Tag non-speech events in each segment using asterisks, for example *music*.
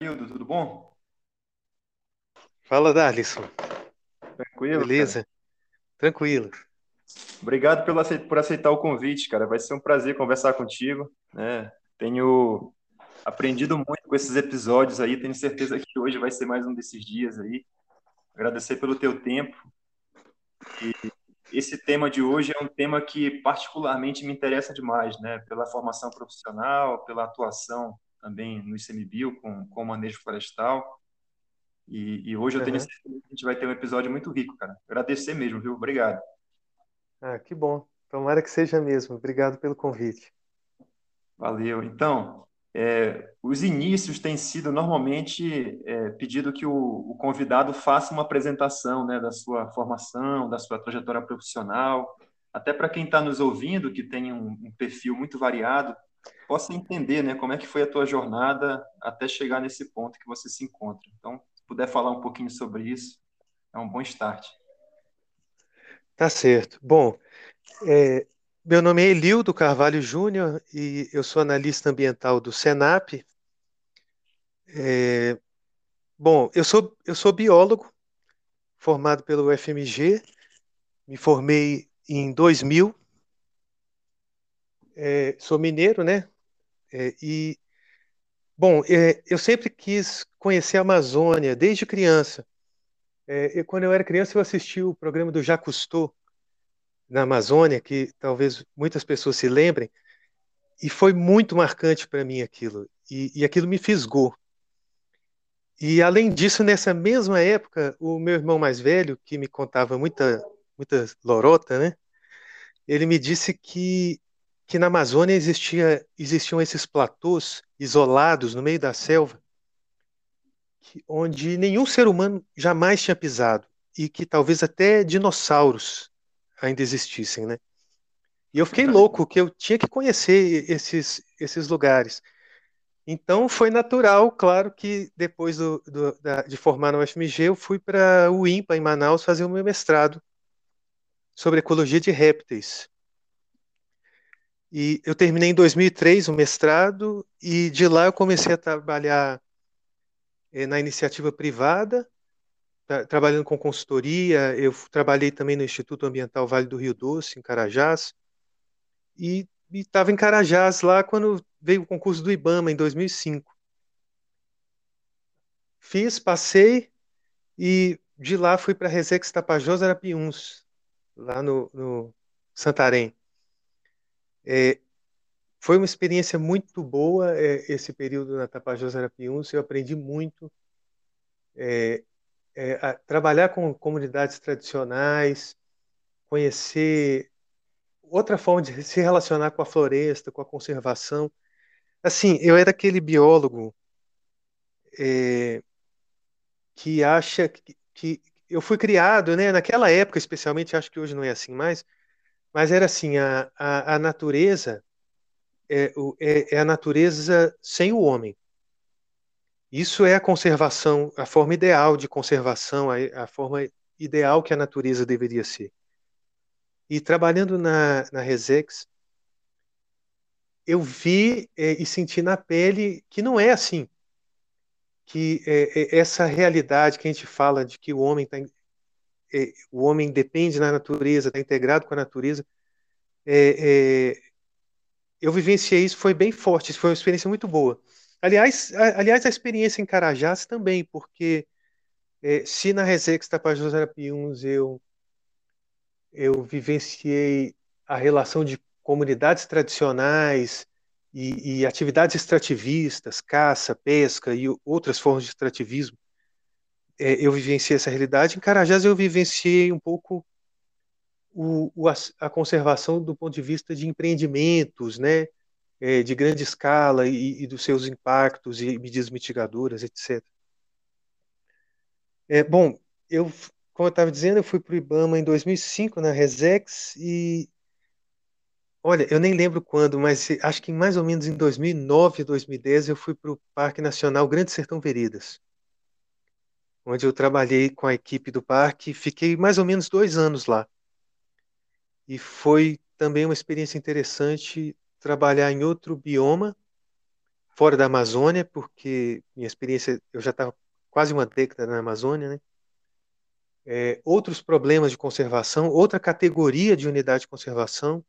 Hildo, tudo bom? Fala, Darlisson. Tranquilo? Beleza? cara? Tranquilo. Obrigado pelo por aceitar o convite, cara. Vai ser um prazer conversar contigo, né? Tenho aprendido muito com esses episódios aí. Tenho certeza que hoje vai ser mais um desses dias aí. Agradecer pelo teu tempo. Esse tema de hoje é um tema que particularmente me interessa demais, né? Pela formação profissional, pela atuação também no ICMBio com, com manejo florestal. E, e hoje eu tenho Aham. certeza que a gente vai ter um episódio muito rico, cara. Agradecer mesmo, viu? Obrigado. Ah, que bom. Tomara que seja mesmo. Obrigado pelo convite. Valeu. Então, é, os inícios têm sido normalmente é, pedido que o, o convidado faça uma apresentação, né, da sua formação, da sua trajetória profissional, até para quem está nos ouvindo, que tem um, um perfil muito variado, possa entender, né, como é que foi a tua jornada até chegar nesse ponto que você se encontra. Então, se puder falar um pouquinho sobre isso, é um bom start. Tá certo. Bom, é, meu nome é Elildo Carvalho Júnior e eu sou analista ambiental do Senap. É, bom, eu sou, eu sou biólogo, formado pelo UFMG, me formei em 2000, é, sou mineiro, né? É, e, bom, é, eu sempre quis conhecer a Amazônia desde criança. É, eu- quando eu era criança, eu assisti o programa do Jacques Cousteau na Amazônia, que talvez muitas pessoas se lembrem, e foi muito marcante para mim aquilo, e, e aquilo me fisgou. E além disso, nessa mesma época, o meu irmão mais velho, que me contava muita, muita lorota, né? Ele me disse que, que na Amazônia existia, existiam esses platôs isolados no meio da selva, onde nenhum ser humano jamais tinha pisado, e que talvez até dinossauros ainda existissem, né? E eu fiquei louco que eu tinha que conhecer esses, esses lugares. Então foi natural, claro, que depois do, do- da- de formar no UFMG, eu fui para o INPA, em Manaus, fazer o meu mestrado sobre ecologia de répteis. E eu terminei em 2003 o mestrado, e de lá eu comecei a trabalhar eh, na iniciativa privada, tra- trabalhando com consultoria. Eu trabalhei também no Instituto Ambiental Vale do Rio Doce, em Carajás, e estava em Carajás lá quando veio o concurso do IBAMA, em 2005. Fiz, passei, e de lá fui para a Resex Tapajós Arapiuns, lá no, no Santarém. É, foi uma experiência muito boa, é, esse período na Tapajós Arapiuns, eu aprendi muito é, é, a trabalhar com comunidades tradicionais, conhecer outra forma de se relacionar com a floresta, com a conservação. Assim, eu era aquele biólogo é, que acha que, que eu fui criado, né, naquela época, especialmente, acho que hoje não é assim mais, mas era assim, a, a, a natureza é, é, é a natureza sem o homem. Isso é a conservação, a forma ideal de conservação, a, a forma ideal que a natureza deveria ser. E trabalhando na, na Resex, eu vi é, e senti na pele que não é assim, que é, é, essa realidade que a gente fala de que o homem tá, é, o homem depende da natureza, está integrado com a natureza, é, é, eu vivenciei isso, foi bem forte, foi uma experiência muito boa. Aliás, a, aliás, a experiência em Carajás também, porque é, se na Resex Tapajós Arapiuns eu, eu vivenciei a relação de comunidades tradicionais e, e atividades extrativistas, caça, pesca e outras formas de extrativismo, é, eu vivenciei essa realidade. Em Carajás eu vivenciei um pouco o, o, a, a conservação do ponto de vista de empreendimentos, né? É, de grande escala e, e, dos seus impactos e medidas mitigadoras, etc. É, bom, eu, como eu estava dizendo, eu fui para o IBAMA em 2005, na Resex, e olha, eu nem lembro quando, mas acho que mais ou menos em 2009, 2010, eu fui para o Parque Nacional Grande Sertão Veredas, onde eu trabalhei com a equipe do parque, fiquei mais ou menos dois anos lá. E foi também uma experiência interessante trabalhar em outro bioma, fora da Amazônia, porque minha experiência, eu já estava quase uma década na Amazônia, né? É, outros problemas de conservação, outra categoria de unidade de conservação,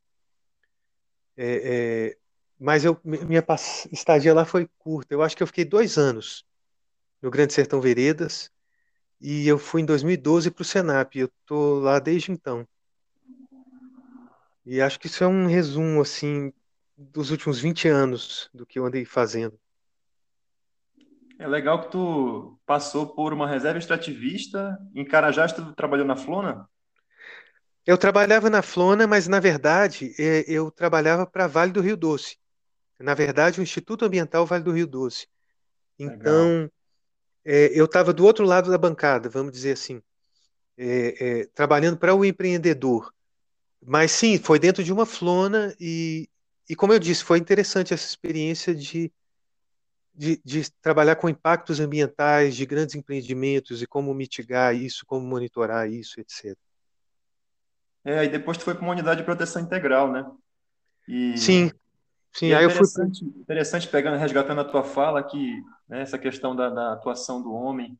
é, é, mas eu, minha estadia lá foi curta. Eu acho que eu fiquei dois anos no Grande Sertão Veredas e eu fui em 2012 para o Senap. Eu estou lá desde então. E acho que isso é um resumo assim dos últimos 20 anos do que eu andei fazendo. É legal que tu passou por uma reserva extrativista. Em Carajás, tu trabalhou na Flona? Eu trabalhava na Flona, mas na verdade é, eu trabalhava para Vale do Rio Doce. Na verdade, o Instituto Ambiental Vale do Rio Doce. Então, é, eu estava do outro lado da bancada, vamos dizer assim, é, é, trabalhando para o empreendedor. Mas sim, foi dentro de uma Flona e, e como eu disse, foi interessante essa experiência de, de, de trabalhar com impactos ambientais de grandes empreendimentos e como mitigar isso, como monitorar isso, etc. É, e depois tu foi para uma unidade de proteção integral, né? E, sim, sim. E é aí interessante, eu fui... interessante pegando, resgatando a tua fala que né, essa questão da, da atuação do homem.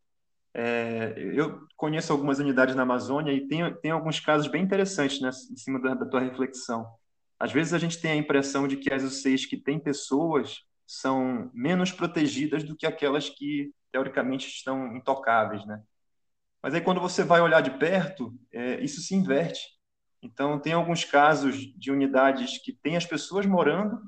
É, eu conheço algumas unidades na Amazônia e tem, tem alguns casos bem interessantes né, em cima da, da tua reflexão. Às vezes a gente tem a impressão de que as UCs que têm pessoas são menos protegidas do que aquelas que teoricamente estão intocáveis, né? Mas aí quando você vai olhar de perto, é, isso se inverte. Então, tem alguns casos de unidades que têm as pessoas morando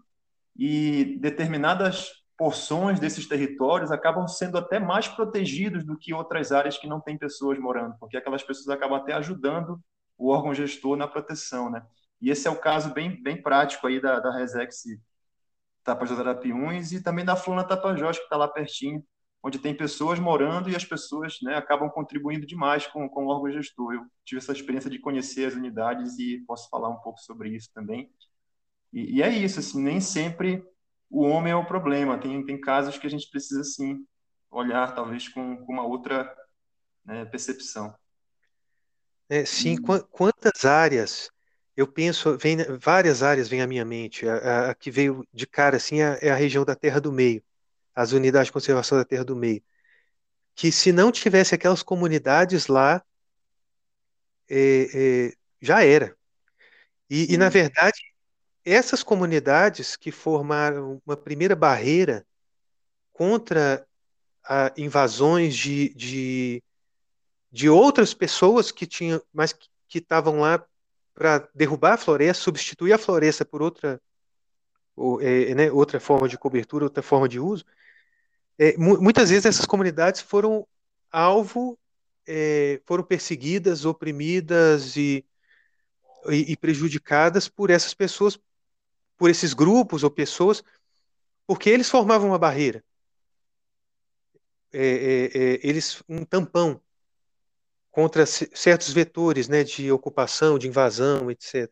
e determinadas porções desses territórios acabam sendo até mais protegidos do que outras áreas que não têm pessoas morando, porque aquelas pessoas acabam até ajudando o órgão gestor na proteção, né? E esse é o caso bem, bem prático aí da, da Resex Tapajós Arapiuns e também da Flona Tapajós, que está lá pertinho, onde tem pessoas morando e as pessoas né, acabam contribuindo demais com, com o órgão gestor. Eu tive essa experiência de conhecer as unidades e posso falar um pouco sobre isso também. E, e é isso, assim, nem sempre o homem é o problema. Tem, tem casos que a gente precisa, sim, olhar talvez com, com uma outra né, percepção. É, sim, hum. quantas áreas eu penso, vem, várias áreas vêm à minha mente. A, a, a que veio de cara assim é, é a região da Terra do Meio as unidades de conservação da Terra do Meio, que se não tivesse aquelas comunidades lá, é, é, já era. E, e, na verdade, essas comunidades que formaram uma primeira barreira contra invasões de, de, de, outras pessoas que tinham, mas que estavam lá para derrubar a floresta, substituir a floresta por outra, ou, é, né, outra forma de cobertura, outra forma de uso, é, muitas vezes essas comunidades foram alvo, é, foram perseguidas, oprimidas e, e, e, prejudicadas por essas pessoas, por esses grupos ou pessoas, porque eles formavam uma barreira. É, é, é eles um tampão contra certos vetores né, de ocupação, de invasão, etc.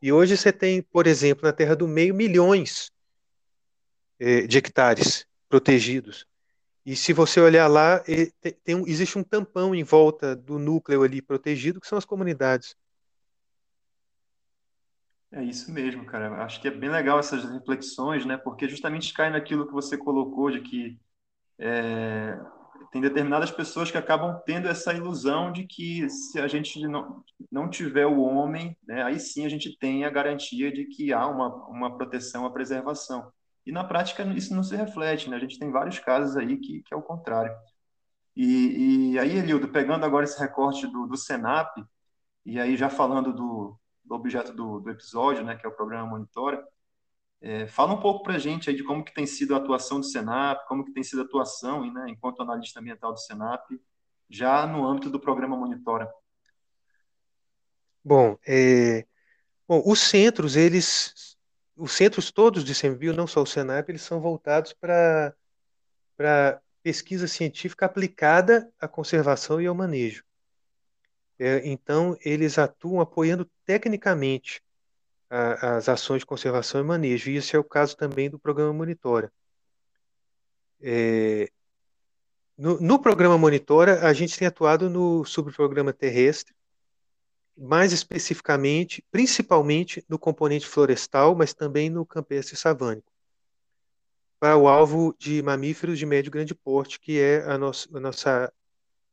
E hoje você tem, por exemplo, na Terra do Meio, milhões é, de hectares protegidos. E se você olhar lá, tem um, existe um tampão em volta do núcleo ali protegido, que são as comunidades. É isso mesmo, cara. Acho que é bem legal essas reflexões, né? Porque justamente cai naquilo que você colocou de que é, tem determinadas pessoas que acabam tendo essa ilusão de que se a gente não, não tiver o homem, né, aí sim a gente tem a garantia de que há uma, uma proteção, a preservação. E na prática isso não se reflete, né? A gente tem vários casos aí que, que é o contrário. E, e aí, Elildo, pegando agora esse recorte do, do Senap, e aí já falando do, do objeto do, do, episódio, né, que é o programa Monitora, é, fala um pouco para a gente aí de como que tem sido a atuação do Senap, como que tem sido a atuação, né, enquanto analista ambiental do Senap, já no âmbito do programa Monitora. Bom, é, bom os centros, eles os centros todos de ICMBio, não só o Senap, eles são voltados para pesquisa científica aplicada à conservação e ao manejo. É, então, eles atuam apoiando tecnicamente a, as ações de conservação e manejo, e isso é o caso também do programa Monitora. É, no, no, programa Monitora, a gente tem atuado no subprograma terrestre, mais especificamente, principalmente no componente florestal, mas também no campestre savânico. para o alvo de mamíferos de médio e grande porte, que é a nossa, a nossa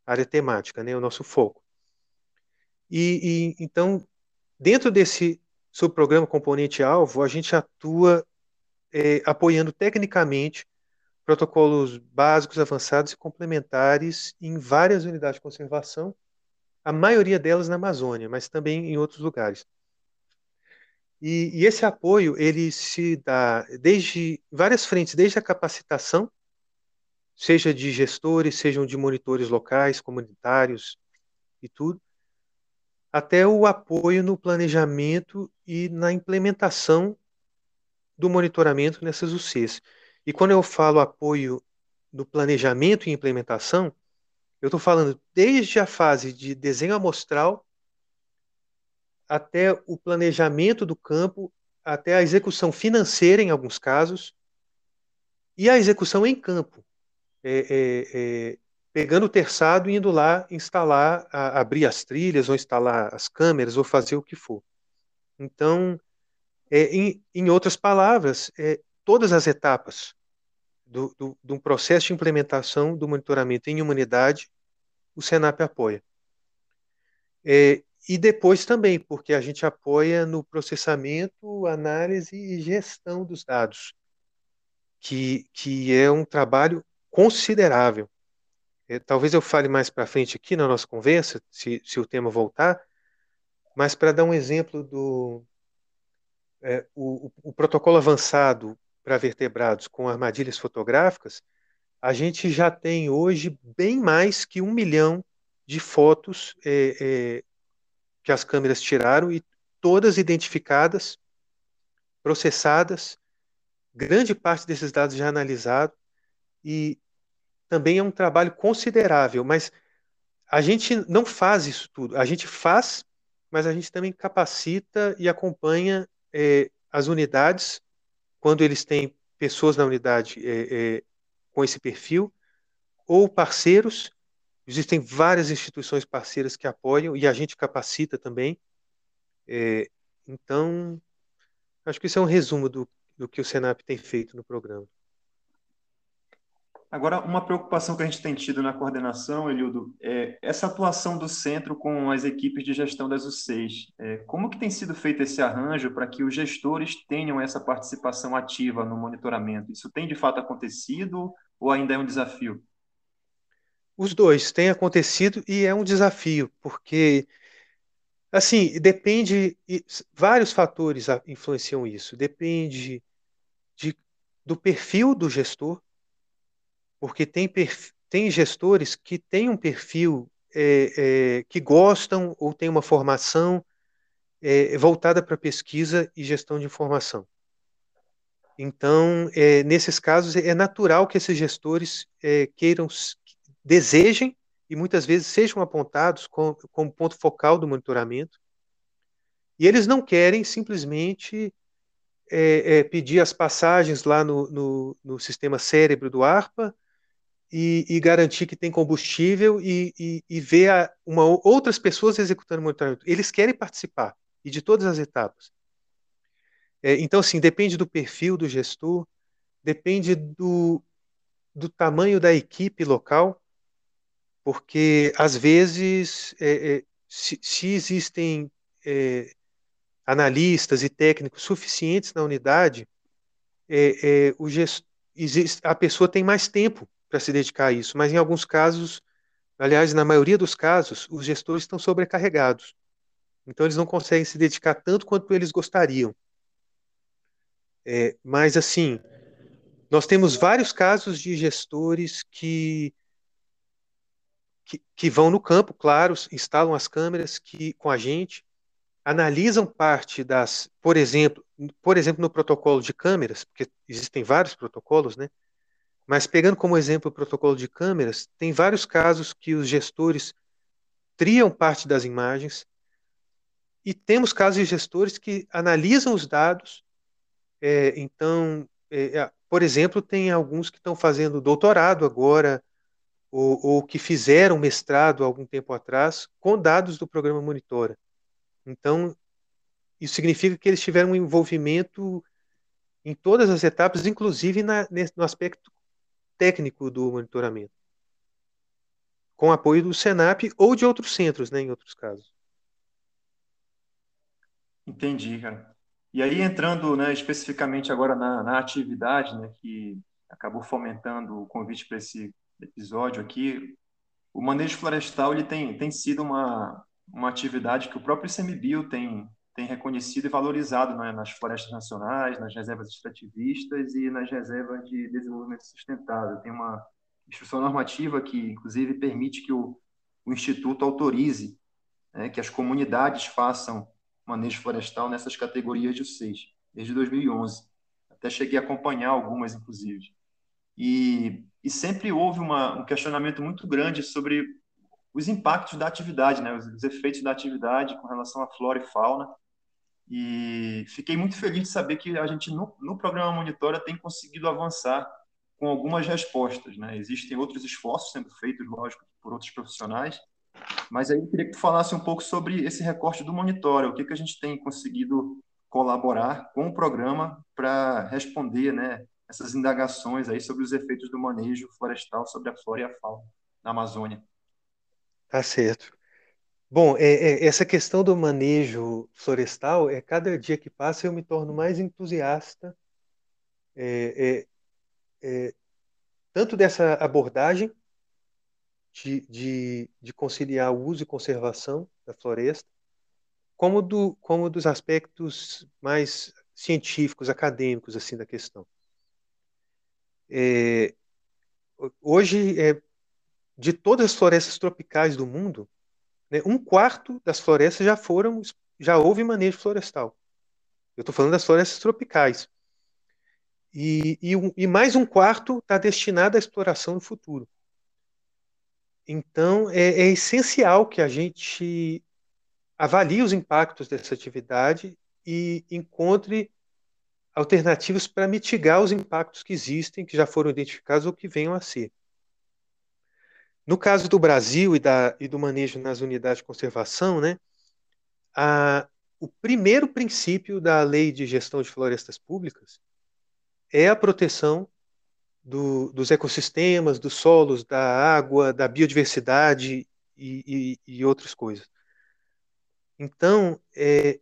área temática, né, o nosso foco. E, e então, dentro desse subprograma componente-alvo, a gente atua é, apoiando tecnicamente protocolos básicos, avançados e complementares em várias unidades de conservação, a maioria delas na Amazônia, mas também em outros lugares. E, e, esse apoio ele se dá desde várias frentes, desde a capacitação, seja de gestores, sejam de monitores locais, comunitários e tudo, até o apoio no planejamento e na implementação do monitoramento nessas UCs. E quando eu falo apoio no planejamento e implementação, eu estou falando desde a fase de desenho amostral até o planejamento do campo, até a execução financeira, em alguns casos, e a execução em campo. É, é, é, pegando o terçado e indo lá instalar, a, abrir as trilhas, ou instalar as câmeras, ou fazer o que for. Então, é, em, em, outras palavras, é, todas as etapas do, do, processo de implementação do monitoramento em humanidade, o Senap apoia. É, e depois também, porque a gente apoia no processamento, análise e gestão dos dados, que, que é um trabalho considerável. É, talvez eu fale mais para frente aqui na nossa conversa, se, se o tema voltar, mas para dar um exemplo do é, o, o, protocolo avançado para vertebrados com armadilhas fotográficas, a gente já tem hoje bem mais que um milhão de fotos é, é, que as câmeras tiraram e todas identificadas, processadas, grande parte desses dados já analisados e também é um trabalho considerável, mas a gente não faz isso tudo. A gente faz, mas a gente também capacita e acompanha é, as unidades quando eles têm pessoas na unidade é, é, com esse perfil ou parceiros Existem várias instituições parceiras que apoiam e a gente capacita também. Então, acho que isso é um resumo do, do que o Senap tem feito no programa. Agora, uma preocupação que a gente tem tido na coordenação, Eliudo, é essa atuação do centro com as equipes de gestão das UCs. É, como que tem sido feito esse arranjo para que os gestores tenham essa participação ativa no monitoramento? Isso tem de fato acontecido ou ainda é um desafio? Os dois têm acontecido e é um desafio, porque assim, depende vários fatores influenciam isso. Depende de, do perfil do gestor, porque tem, tem gestores que têm um perfil é, é, que gostam ou têm uma formação é, voltada para pesquisa e gestão de informação. Então, é, nesses casos, é natural que esses gestores é, queiram desejem e muitas vezes sejam apontados como, ponto focal do monitoramento. E eles não querem simplesmente é, é, pedir as passagens lá no, no, no, sistema cérebro do ARPA e, e garantir que tem combustível e, e, e ver a, uma, outras pessoas executando o monitoramento. Eles querem participar e de todas as etapas. É, então, assim, depende do perfil do gestor, depende do, do tamanho da equipe local porque às vezes é, é, se, se, existem é, analistas e técnicos suficientes na unidade, é, é, o existe, a pessoa tem mais tempo para se dedicar a isso, mas em alguns casos, aliás, na maioria dos casos, os gestores estão sobrecarregados. Então eles não conseguem se dedicar tanto quanto eles gostariam. É, mas assim, nós temos vários casos de gestores que que, que vão no campo, claro, instalam as câmeras que, com a gente, analisam parte das, por exemplo, por exemplo, no protocolo de câmeras, porque existem vários protocolos, né? Mas pegando como exemplo o protocolo de câmeras, tem vários casos que os gestores triam parte das imagens e temos casos de gestores que analisam os dados. É, então, é, por exemplo, tem alguns que estão fazendo doutorado agora ou, ou que fizeram mestrado algum tempo atrás com dados do programa Monitora. Então, isso significa que eles tiveram um envolvimento em todas as etapas, inclusive na, no aspecto técnico do monitoramento, com apoio do Senap ou de outros centros, né, em outros casos. Entendi, cara. E aí, entrando né, especificamente agora na, na atividade, né, que acabou fomentando o convite para esse episódio aqui, o manejo florestal ele tem, tem sido uma, uma atividade que o próprio ICMBio tem, tem reconhecido e valorizado né, nas florestas nacionais, nas reservas extrativistas e nas reservas de desenvolvimento sustentável. Tem uma instrução normativa que, inclusive, permite que o, o Instituto autorize né, que as comunidades façam manejo florestal nessas categorias de U6, desde 2011. Até cheguei a acompanhar algumas, inclusive. E, e sempre houve uma, um questionamento muito grande sobre os impactos da atividade, né, os, os efeitos da atividade com relação à flora e fauna, e fiquei muito feliz de saber que a gente, no, no programa Monitora, tem conseguido avançar com algumas respostas. Né? Existem outros esforços sendo feitos, lógico, por outros profissionais, mas aí eu queria que tu falasse um pouco sobre esse recorte do Monitora, o que, que a gente tem conseguido colaborar com o programa para responder né, essas indagações aí sobre os efeitos do manejo florestal sobre a flora e a fauna na Amazônia. Tá certo. Bom, é, é, essa questão do manejo florestal, é cada dia que passa eu me torno mais entusiasta, é, é, é tanto dessa abordagem de, de, de, conciliar o uso e conservação da floresta, como, do, como dos aspectos mais científicos, acadêmicos assim da questão. É, hoje, de todas as florestas tropicais do mundo, né, um quarto das florestas já foram, já houve manejo florestal. Eu estou falando das florestas tropicais. E, e, e mais um quarto está destinado à exploração no futuro. Então, é, é essencial que a gente avalie os impactos dessa atividade e encontre alternativas para mitigar os impactos que existem, que já foram identificados ou que venham a ser. No caso do Brasil e, da, e do manejo nas unidades de conservação, né, a, o primeiro princípio da lei de gestão de florestas públicas é a proteção do, dos ecossistemas, dos solos, da água, da biodiversidade e, e, e outras coisas. Então, é,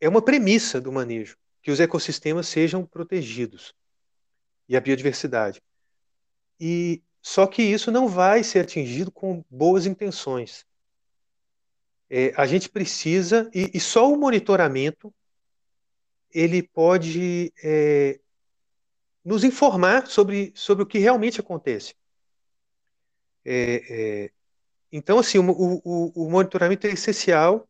é uma premissa do manejo que os ecossistemas sejam protegidos e a biodiversidade. E só que isso não vai ser atingido com boas intenções. É, a gente precisa, e, e, só o monitoramento ele pode é, nos informar sobre, sobre o que realmente acontece. É, é então, assim, o, o, o monitoramento é essencial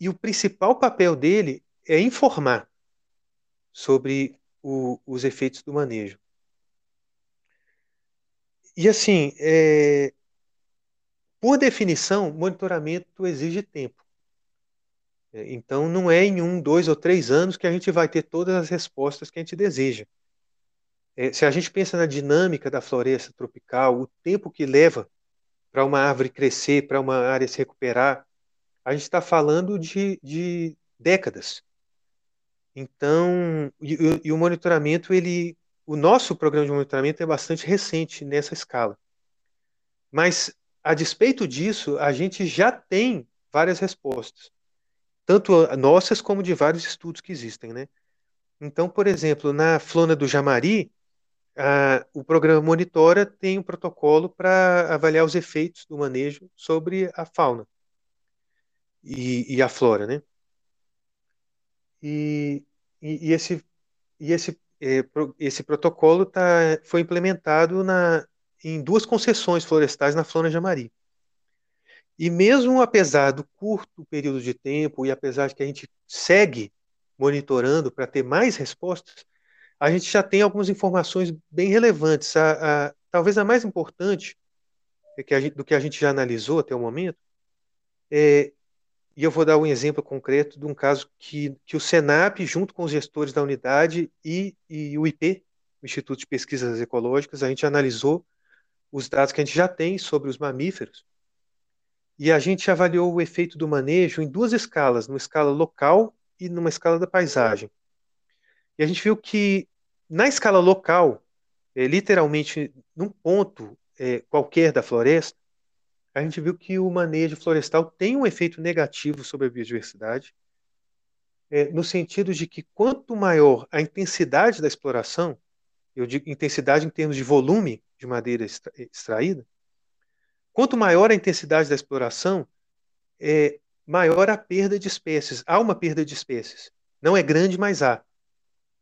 e o principal papel dele é informar sobre o, os efeitos do manejo. E assim, é, por definição, monitoramento exige tempo. É, então, não é em um, dois ou três anos que a gente vai ter todas as respostas que a gente deseja. É, se a gente pensa na dinâmica da floresta tropical, o tempo que leva para uma árvore crescer, para uma área se recuperar, a gente está falando de, de décadas. Então, e, e, o monitoramento ele o nosso programa de monitoramento é bastante recente nessa escala. Mas, a despeito disso, a gente já tem várias respostas, tanto nossas como de vários estudos que existem. Né? Então, por exemplo, na flona do Jamari, a, o programa Monitora tem um protocolo para avaliar os efeitos do manejo sobre a fauna e, e a flora. Né? E, e, e esse, e esse esse protocolo tá, foi implementado na, em duas concessões florestais na Flona de Amari. E mesmo apesar do curto período de tempo e apesar de que a gente segue monitorando para ter mais respostas, a gente já tem algumas informações bem relevantes. A, a, talvez a mais importante é do que a gente já analisou até o momento é e eu vou dar um exemplo concreto de um caso que, que o Senap, junto com os gestores da unidade e, e o IP, o Instituto de Pesquisas Ecológicas, a gente analisou os dados que a gente já tem sobre os mamíferos e a gente avaliou o efeito do manejo em duas escalas, numa escala local e numa escala da paisagem. E a gente viu que na escala local, é, literalmente num ponto é, qualquer da floresta, a gente viu que o manejo florestal tem um efeito negativo sobre a biodiversidade, é, no sentido de que quanto maior a intensidade da exploração, eu digo intensidade em termos de volume de madeira extraída, quanto maior a intensidade da exploração, é, maior a perda de espécies. Há uma perda de espécies. Não é grande, mas há,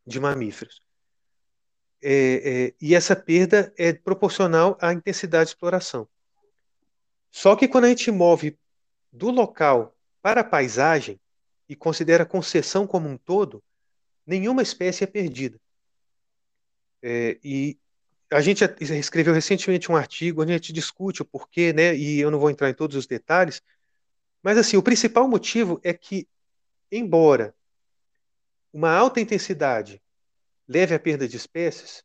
de mamíferos. É, é, e essa perda é proporcional à intensidade de exploração. Só que quando a gente move do local para a paisagem e considera a concessão como um todo, nenhuma espécie é perdida. É, e a gente escreveu recentemente um artigo onde a gente discute o porquê, né, e eu não vou entrar em todos os detalhes, mas assim, o principal motivo é que, embora uma alta intensidade leve à perda de espécies,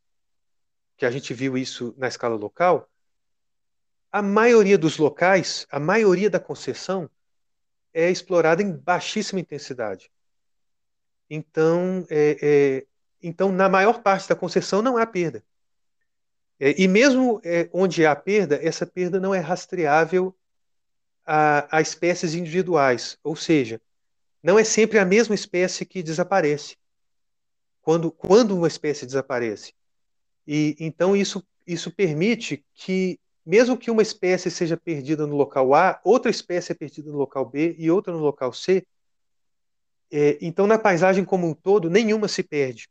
que a gente viu isso na escala local, a maioria dos locais, a maioria da concessão é explorada em baixíssima intensidade. Então, é, é, então na maior parte da concessão não há perda. É, e mesmo é, onde há perda, essa perda não é rastreável a, a espécies individuais, ou seja, não é sempre a mesma espécie que desaparece. Quando, quando uma espécie desaparece. E então isso, isso permite que, mesmo que uma espécie seja perdida no local A, outra espécie é perdida no local B e outra no local C. É, então, na paisagem como um todo, nenhuma se perde.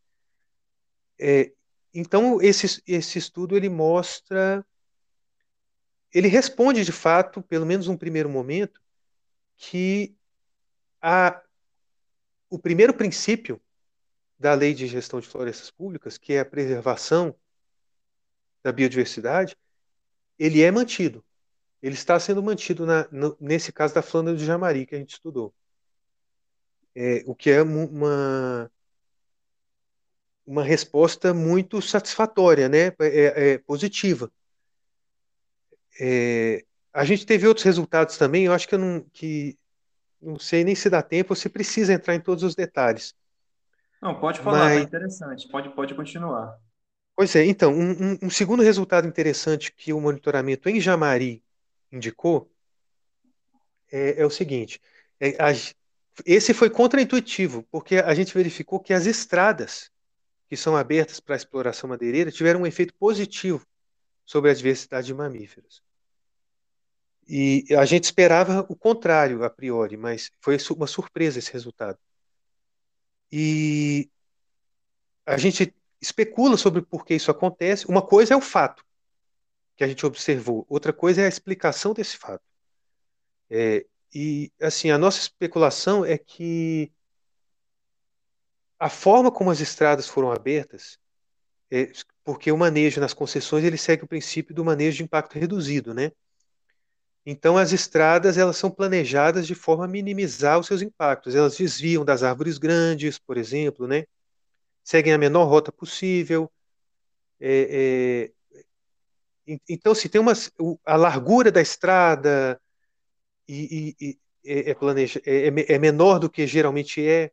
É, então, esse, esse estudo ele mostra ele responde de fato, pelo menos num primeiro momento, que a, o primeiro princípio da lei de gestão de florestas públicas, que é a preservação da biodiversidade, ele é mantido. Ele está sendo mantido na, no, nesse caso da Flandra de Jamari que a gente estudou. É, o que é uma, uma resposta muito satisfatória, né? é, é positiva. É, a gente teve outros resultados também, eu acho que eu não, que, não sei nem se dá tempo, você precisa entrar em todos os detalhes. Não, pode falar, tá Mas, tá interessante, pode, pode continuar. Pois é, então, um, um, segundo resultado interessante que o monitoramento em Jamari indicou é, é o seguinte: é, a, esse foi contraintuitivo, porque a gente verificou que as estradas que são abertas para a exploração madeireira tiveram um efeito positivo sobre a diversidade de mamíferos. E a gente esperava o contrário a priori, mas foi uma surpresa esse resultado. E a gente especula sobre por que isso acontece. Uma coisa é o fato que a gente observou, outra coisa é a explicação desse fato. É, e assim, a nossa especulação é que a forma como as estradas foram abertas, é, porque o manejo nas concessões ele segue o princípio do manejo de impacto reduzido, né? Então, as estradas elas são planejadas de forma a minimizar os seus impactos. Elas desviam das árvores grandes, por exemplo, né? Seguem a menor rota possível. É, é, então, se tem uma, a largura da estrada e, e, e é, é planeja, é, é, é, menor do que geralmente é,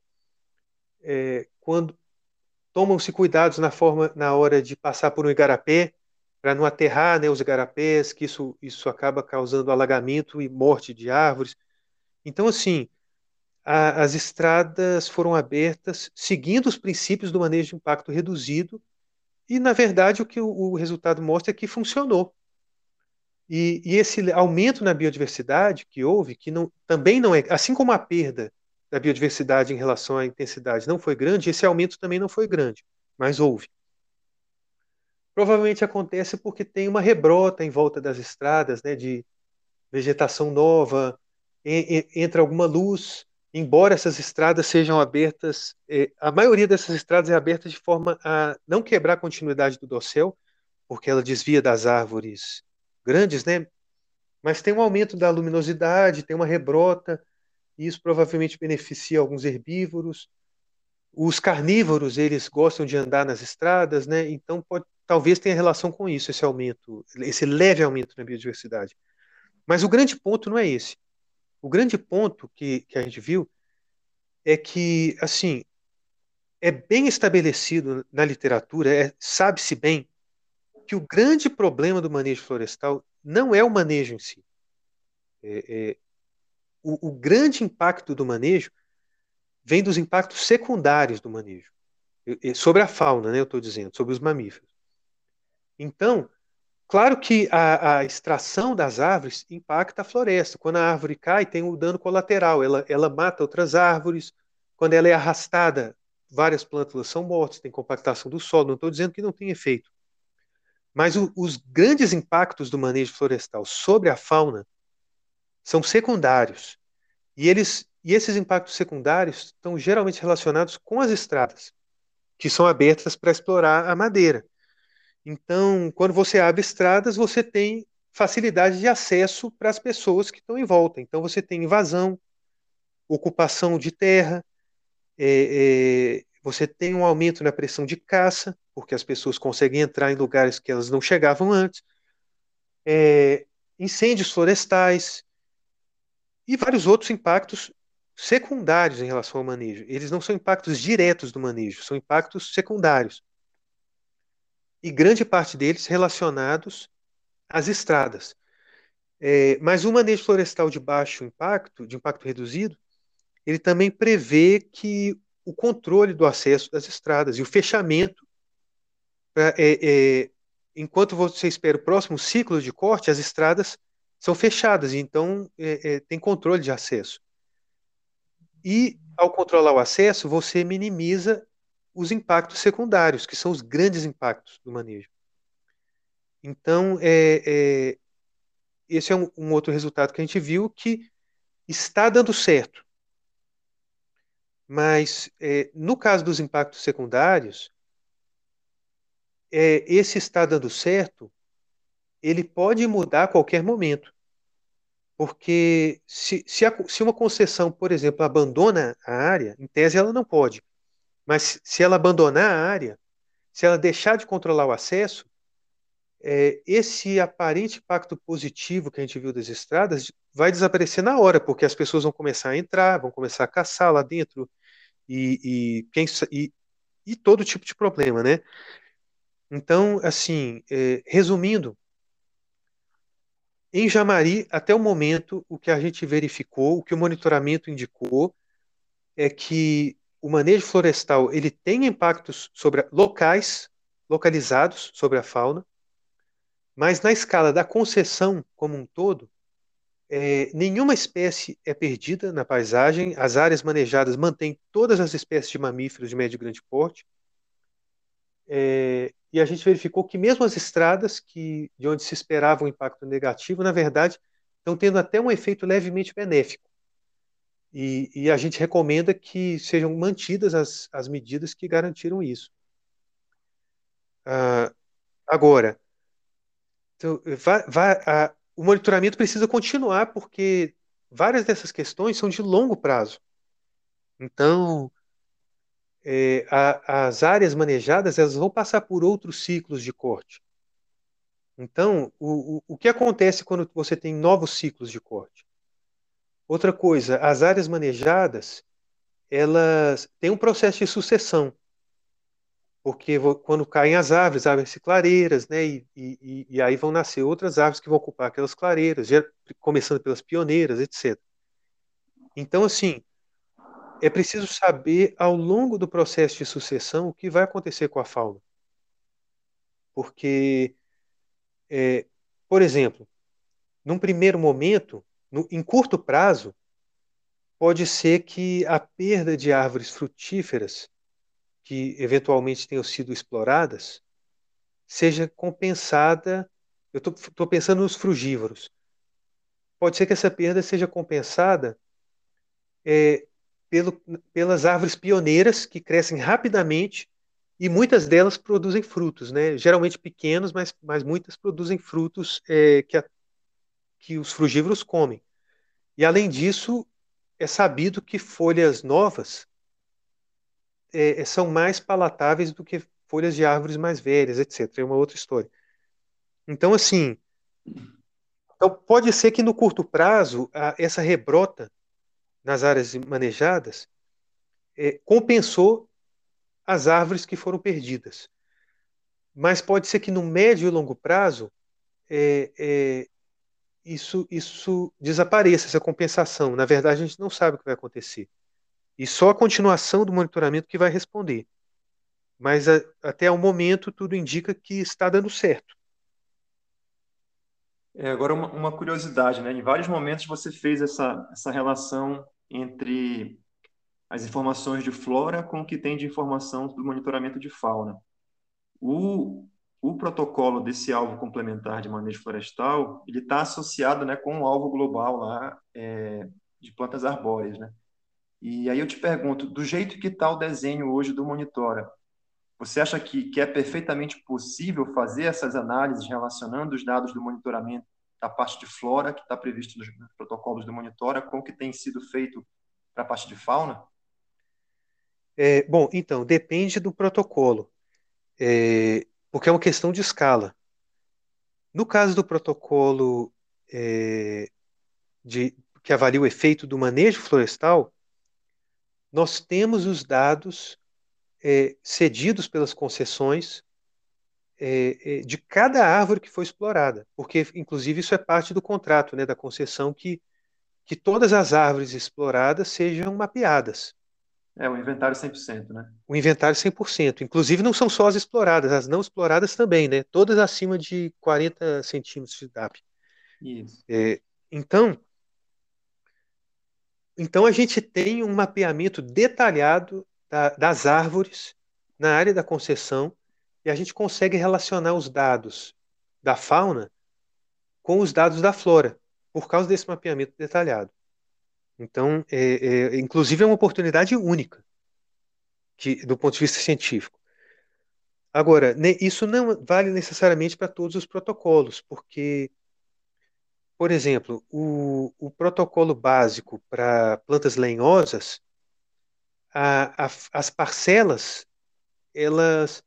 é quando tomam-se cuidados na forma na hora de passar por um igarapé para não aterrar né, os igarapés, que isso, isso acaba causando alagamento e morte de árvores. Então, assim, a, as estradas foram abertas seguindo os princípios do manejo de impacto reduzido, e, na verdade, o que o, o resultado mostra é que funcionou. E, e, esse aumento na biodiversidade que houve, que não, também não é, assim como a perda da biodiversidade em relação à intensidade não foi grande, esse aumento também não foi grande, mas houve. Provavelmente acontece porque tem uma rebrota em volta das estradas, né, de vegetação nova, entra alguma luz, embora essas estradas sejam abertas, é, a maioria dessas estradas é aberta de forma a não quebrar a continuidade do dossel, porque ela desvia das árvores grandes, né? Mas tem um aumento da luminosidade, tem uma rebrota, e isso provavelmente beneficia alguns herbívoros. Os carnívoros, eles gostam de andar nas estradas, né? Então pode, talvez tenha relação com isso, esse aumento, esse leve aumento na biodiversidade. Mas o grande ponto não é esse. O grande ponto que, que a gente viu é que, assim, é bem estabelecido na literatura, é, sabe-se bem que o grande problema do manejo florestal não é o manejo em si. É, é, o, o, grande impacto do manejo vem dos impactos secundários do manejo, sobre a fauna, né, eu estou dizendo, sobre os mamíferos. Então, claro que a, a, extração das árvores impacta a floresta. Quando a árvore cai, tem um dano colateral, ela, ela mata outras árvores. Quando ela é arrastada, várias plantas são mortas, tem compactação do solo. Não estou dizendo que não tem efeito. Mas o, os grandes impactos do manejo florestal sobre a fauna são secundários. E, eles, e esses impactos secundários estão geralmente relacionados com as estradas, que são abertas para explorar a madeira. Então, quando você abre estradas, você tem facilidade de acesso para as pessoas que estão em volta. Então, você tem invasão, ocupação de terra, é, é, você tem um aumento na pressão de caça, porque as pessoas conseguem entrar em lugares que elas não chegavam antes, é, incêndios florestais e vários outros impactos secundários em relação ao manejo. Eles não são impactos diretos do manejo, são impactos secundários. E grande parte deles relacionados às estradas. É, mas o manejo florestal de baixo impacto, de impacto reduzido, ele também prevê que o controle do acesso das estradas e o fechamento. Pra, é, é, enquanto você espera o próximo ciclo de corte, as estradas são fechadas, então é, é, tem controle de acesso. E ao controlar o acesso, você minimiza os impactos secundários, que são os grandes impactos do manejo. Então, é, é, esse é um, um, outro resultado que a gente viu que está dando certo. Mas, é, no caso dos impactos secundários, é, esse está dando certo, ele pode mudar a qualquer momento. Porque se, se, a, se uma concessão, por exemplo, abandona a área, em tese ela não pode. Mas se ela abandonar a área, se ela deixar de controlar o acesso, é, esse aparente impacto positivo que a gente viu das estradas vai desaparecer na hora, porque as pessoas vão começar a entrar, vão começar a caçar lá dentro e, e, quem, e, e todo tipo de problema, né? Então, assim, é, resumindo, em Jamari, até o momento, o que a gente verificou, o que o monitoramento indicou, é que o manejo florestal ele tem impactos sobre locais, localizados sobre a fauna, mas na escala da concessão como um todo, é, nenhuma espécie é perdida na paisagem, as áreas manejadas mantêm todas as espécies de mamíferos de médio e grande porte, é, e a gente verificou que mesmo as estradas, que de onde se esperava um impacto negativo, na verdade, estão tendo até um efeito levemente benéfico. E, e a gente recomenda que sejam mantidas as, as medidas que garantiram isso. Ah, agora, então, o monitoramento precisa continuar, porque várias dessas questões são de longo prazo. Então, é, a, as áreas manejadas elas vão passar por outros ciclos de corte. Então, o, o, o que acontece quando você tem novos ciclos de corte? Outra coisa, as áreas manejadas, elas têm um processo de sucessão, porque quando caem as árvores, abrem-se clareiras, né, e, e, e, aí vão nascer outras árvores que vão ocupar aquelas clareiras, começando pelas pioneiras, etc. Então, assim, é preciso saber ao longo do processo de sucessão o que vai acontecer com a fauna. Porque, é, por exemplo, num primeiro momento, no, em curto prazo, pode ser que a perda de árvores frutíferas que eventualmente tenham sido exploradas seja compensada. Eu estou pensando nos frugívoros. Pode ser que essa perda seja compensada é, pelo, pelas árvores pioneiras que crescem rapidamente e muitas delas produzem frutos, né? Geralmente pequenos, mas, mas muitas produzem frutos é, que, a, que os frugívoros comem. E além disso, é sabido que folhas novas é, são mais palatáveis do que folhas de árvores mais velhas, etc. É uma outra história. Então, assim, então pode ser que no curto prazo a, essa rebrota nas áreas manejadas, é, compensou as árvores que foram perdidas. Mas pode ser que no médio e longo prazo é, é, isso, isso desapareça, essa compensação. Na verdade, a gente não sabe o que vai acontecer. E só a continuação do monitoramento que vai responder. Mas a, até o momento, tudo indica que está dando certo. É, agora, uma, uma, curiosidade, né? Em vários momentos você fez essa, essa relação entre as informações de flora com o que tem de informação do monitoramento de fauna. O, o protocolo desse alvo complementar de manejo florestal, ele está associado né, com um alvo global lá é, de plantas arbóreas, né? E aí eu te pergunto, do jeito que está o desenho hoje do Monitora, você acha que, que é perfeitamente possível fazer essas análises relacionando os dados do monitoramento da parte de flora, que está previsto nos protocolos do Monitora, com o que tem sido feito para a parte de fauna? É, bom, então, depende do protocolo, é, porque é uma questão de escala. No caso do protocolo é, de, que avalia o efeito do manejo florestal, nós temos os dados é, cedidos pelas concessões é, é, de cada árvore que foi explorada, porque, inclusive, isso é parte do contrato né, da concessão que, que todas as árvores exploradas sejam mapeadas. É, o inventário 100%, né? O inventário 100%. Inclusive, não são só as exploradas, as não exploradas também, né? Todas acima de 40 centímetros de DAP. Isso. É, então, então, a gente tem um mapeamento detalhado da, das árvores na área da concessão e a gente consegue relacionar os dados da fauna com os dados da flora, por causa desse mapeamento detalhado. Então, é, é, inclusive, é uma oportunidade única que, do ponto de vista científico. Agora, isso não vale necessariamente para todos os protocolos, porque, por exemplo, o, o protocolo básico para plantas lenhosas a, a, as parcelas, elas,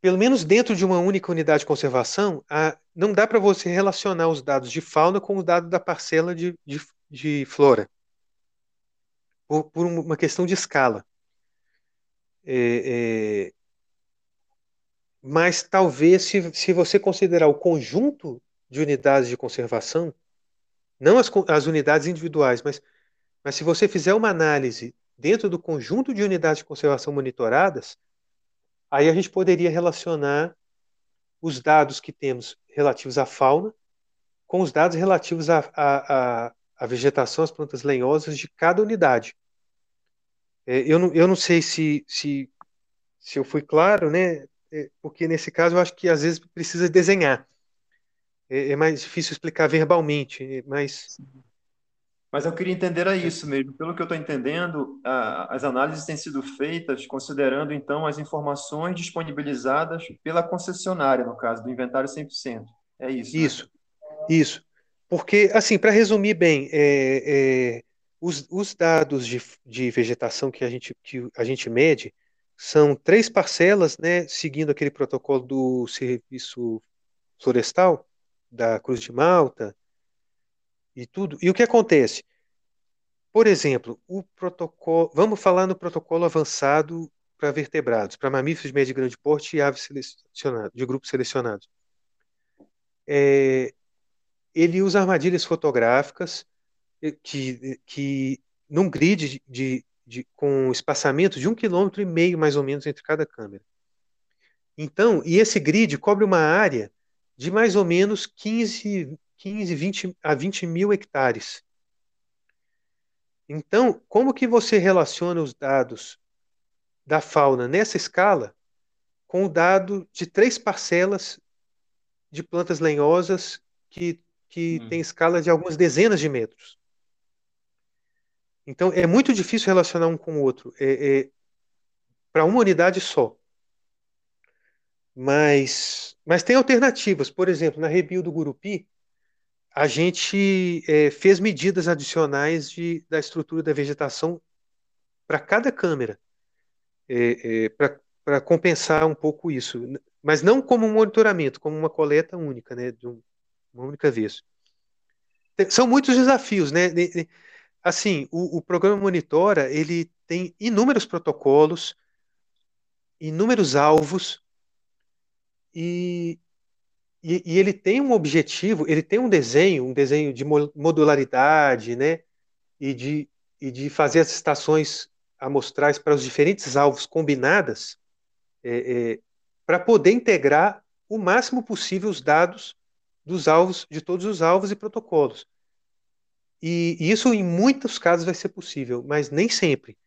pelo menos dentro de uma única unidade de conservação, a, não dá para você relacionar os dados de fauna com os dados da parcela de, de, de flora, por, por, uma questão de escala. É, é, mas talvez, se, se você considerar o conjunto de unidades de conservação, não as, as unidades individuais, mas, mas se você fizer uma análise dentro do conjunto de unidades de conservação monitoradas, aí a gente poderia relacionar os dados que temos relativos à fauna com os dados relativos à, à, à vegetação, às plantas lenhosas de cada unidade. É, eu, não, eu não sei se, se, se eu fui claro, né? É, porque nesse caso eu acho que às vezes precisa desenhar. É, é mais difícil explicar verbalmente, mas mas eu queria entender a isso mesmo. Pelo que eu estou entendendo, a, as análises têm sido feitas considerando, então, as informações disponibilizadas pela concessionária, no caso, do inventário 100%. É isso. Isso, né? isso. Porque, assim, para resumir bem, é, é, os, os, dados de, de, vegetação que a, gente, que a gente mede são três parcelas, né, seguindo aquele protocolo do Serviço Florestal, da Cruz de Malta, e tudo. E o que acontece? Por exemplo, o protocolo. Vamos falar no protocolo avançado para vertebrados, para mamíferos de médio e grande porte e aves selecionados, de grupos selecionados. É, ele usa armadilhas fotográficas eh, que, que num grid de, de, com espaçamento de um quilômetro e meio mais ou menos entre cada câmera. Então, e esse grid cobre uma área de mais ou menos 15, 15 20 a 20 mil hectares. Então, como que você relaciona os dados da fauna nessa escala com o dado de três parcelas de plantas lenhosas que, que hum. tem escala de algumas dezenas de metros? Então, é muito difícil relacionar um com o outro. É, é para uma unidade só. Mas, mas tem alternativas. Por exemplo, na Rebio do Gurupi, a gente é, fez medidas adicionais de, da estrutura da vegetação para cada câmera, é, é, para compensar um pouco isso, mas não como um monitoramento, como uma coleta única, né, de um, uma única vez. São muitos desafios, né? Assim, o, o programa Monitora ele tem inúmeros protocolos, inúmeros alvos e, e, e, ele tem um objetivo, ele tem um desenho, um desenho de modularidade, né? E de, e de fazer as estações amostrais para os diferentes alvos combinadas, é, é, para poder integrar o máximo possível os dados dos alvos, de todos os alvos e protocolos. E, isso, em muitos casos, vai ser possível, mas nem sempre.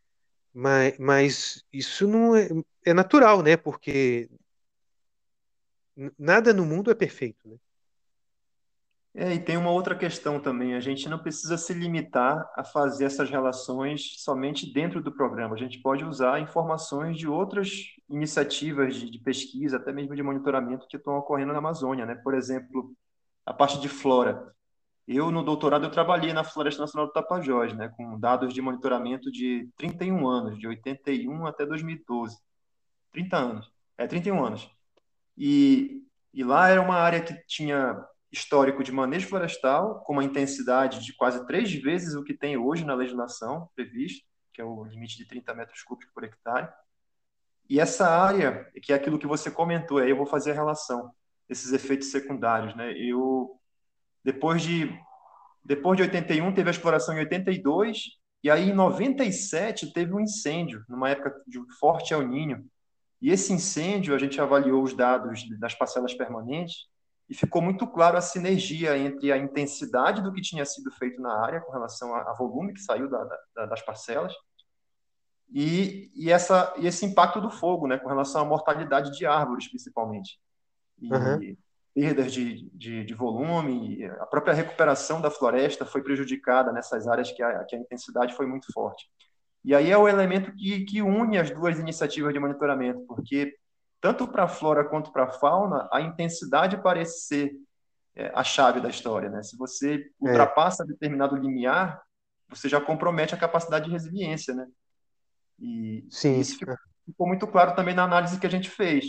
Mas, mas isso não é, é natural, né? Porque nada no mundo é perfeito, né? É, e tem uma outra questão também. A gente não precisa se limitar a fazer essas relações somente dentro do programa. A gente pode usar informações de outras iniciativas de, de pesquisa, até mesmo de monitoramento que estão ocorrendo na Amazônia, né? Por exemplo, a parte de flora. Eu, no doutorado, eu trabalhei na Floresta Nacional do Tapajós, né, com dados de monitoramento de 31 anos, de 81 até 2012. 30 anos. É, 31 anos. E, e lá era uma área que tinha histórico de manejo florestal, com uma intensidade de quase três vezes o que tem hoje na legislação previsto, que é o limite de 30 metros cúbicos por hectare. E essa área, que é aquilo que você comentou, aí eu vou fazer a relação, esses efeitos secundários. Né? Eu, depois de, depois de 81, teve a exploração em 82, e aí em 97 teve um incêndio, numa época de forte El Ninho. E esse incêndio, a gente avaliou os dados das parcelas permanentes, e ficou muito claro a sinergia entre a intensidade do que tinha sido feito na área com relação a, a volume que saiu da, da, das parcelas e, e, essa, e esse impacto do fogo, né, com relação à mortalidade de árvores, principalmente. E uhum. perdas de, de, de, volume, a própria recuperação da floresta foi prejudicada nessas áreas que a, que a intensidade foi muito forte. E aí é o elemento que, que une as duas iniciativas de monitoramento, porque tanto para a flora quanto para a fauna, a intensidade parece ser é, a chave da história. Né? Se você é. ultrapassa é. determinado limiar, você já compromete a capacidade de resiliência. Né? E Sim. isso ficou, ficou muito claro também na análise que a gente fez.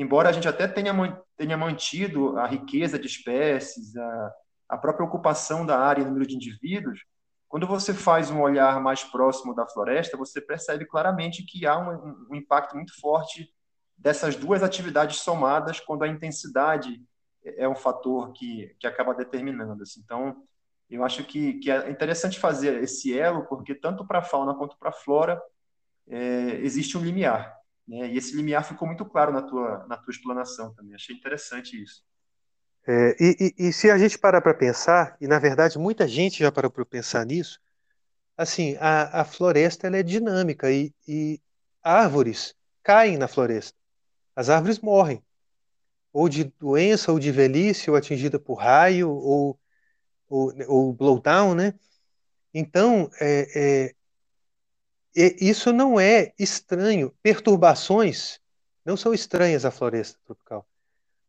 Embora a gente até tenha, tenha mantido a riqueza de espécies, a, a própria ocupação da área e número de indivíduos, quando você faz um olhar mais próximo da floresta, você percebe claramente que há um, um impacto muito forte dessas duas atividades somadas quando a intensidade é um fator que, que acaba determinando. Assim. Então, eu acho que, que é interessante fazer esse elo, porque tanto para a fauna quanto para a flora é, existe um limiar. Né? E esse limiar ficou muito claro na tua, na tua explanação também. Achei interessante isso. É, e, e, e, se a gente parar para pensar, e na verdade muita gente já parou para pensar nisso, assim, a, a floresta é dinâmica e, e árvores caem na floresta as árvores morrem, ou de doença, ou de velhice, ou atingida por raio, ou, ou, ou blowdown, né? Então, é, é, isso não é estranho. Perturbações não são estranhas à floresta tropical.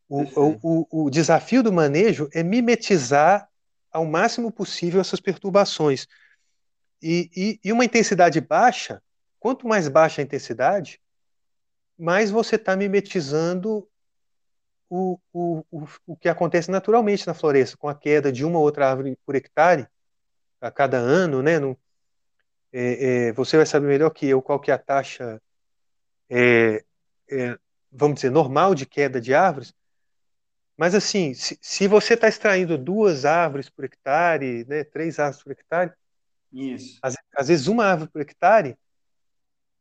O, o, o, desafio do manejo é mimetizar ao máximo possível essas perturbações. E, e, e uma intensidade baixa, quanto mais baixa a intensidade, mais você está mimetizando o, o, o, o que acontece naturalmente na floresta, com a queda de uma ou outra árvore por hectare a cada ano, né? É, é, você vai saber melhor que eu qual que é a taxa, é, é vamos dizer, normal de queda de árvores. Mas assim, se, se você está extraindo duas árvores por hectare, né, três árvores por hectare, Isso. Às, às vezes uma árvore por hectare,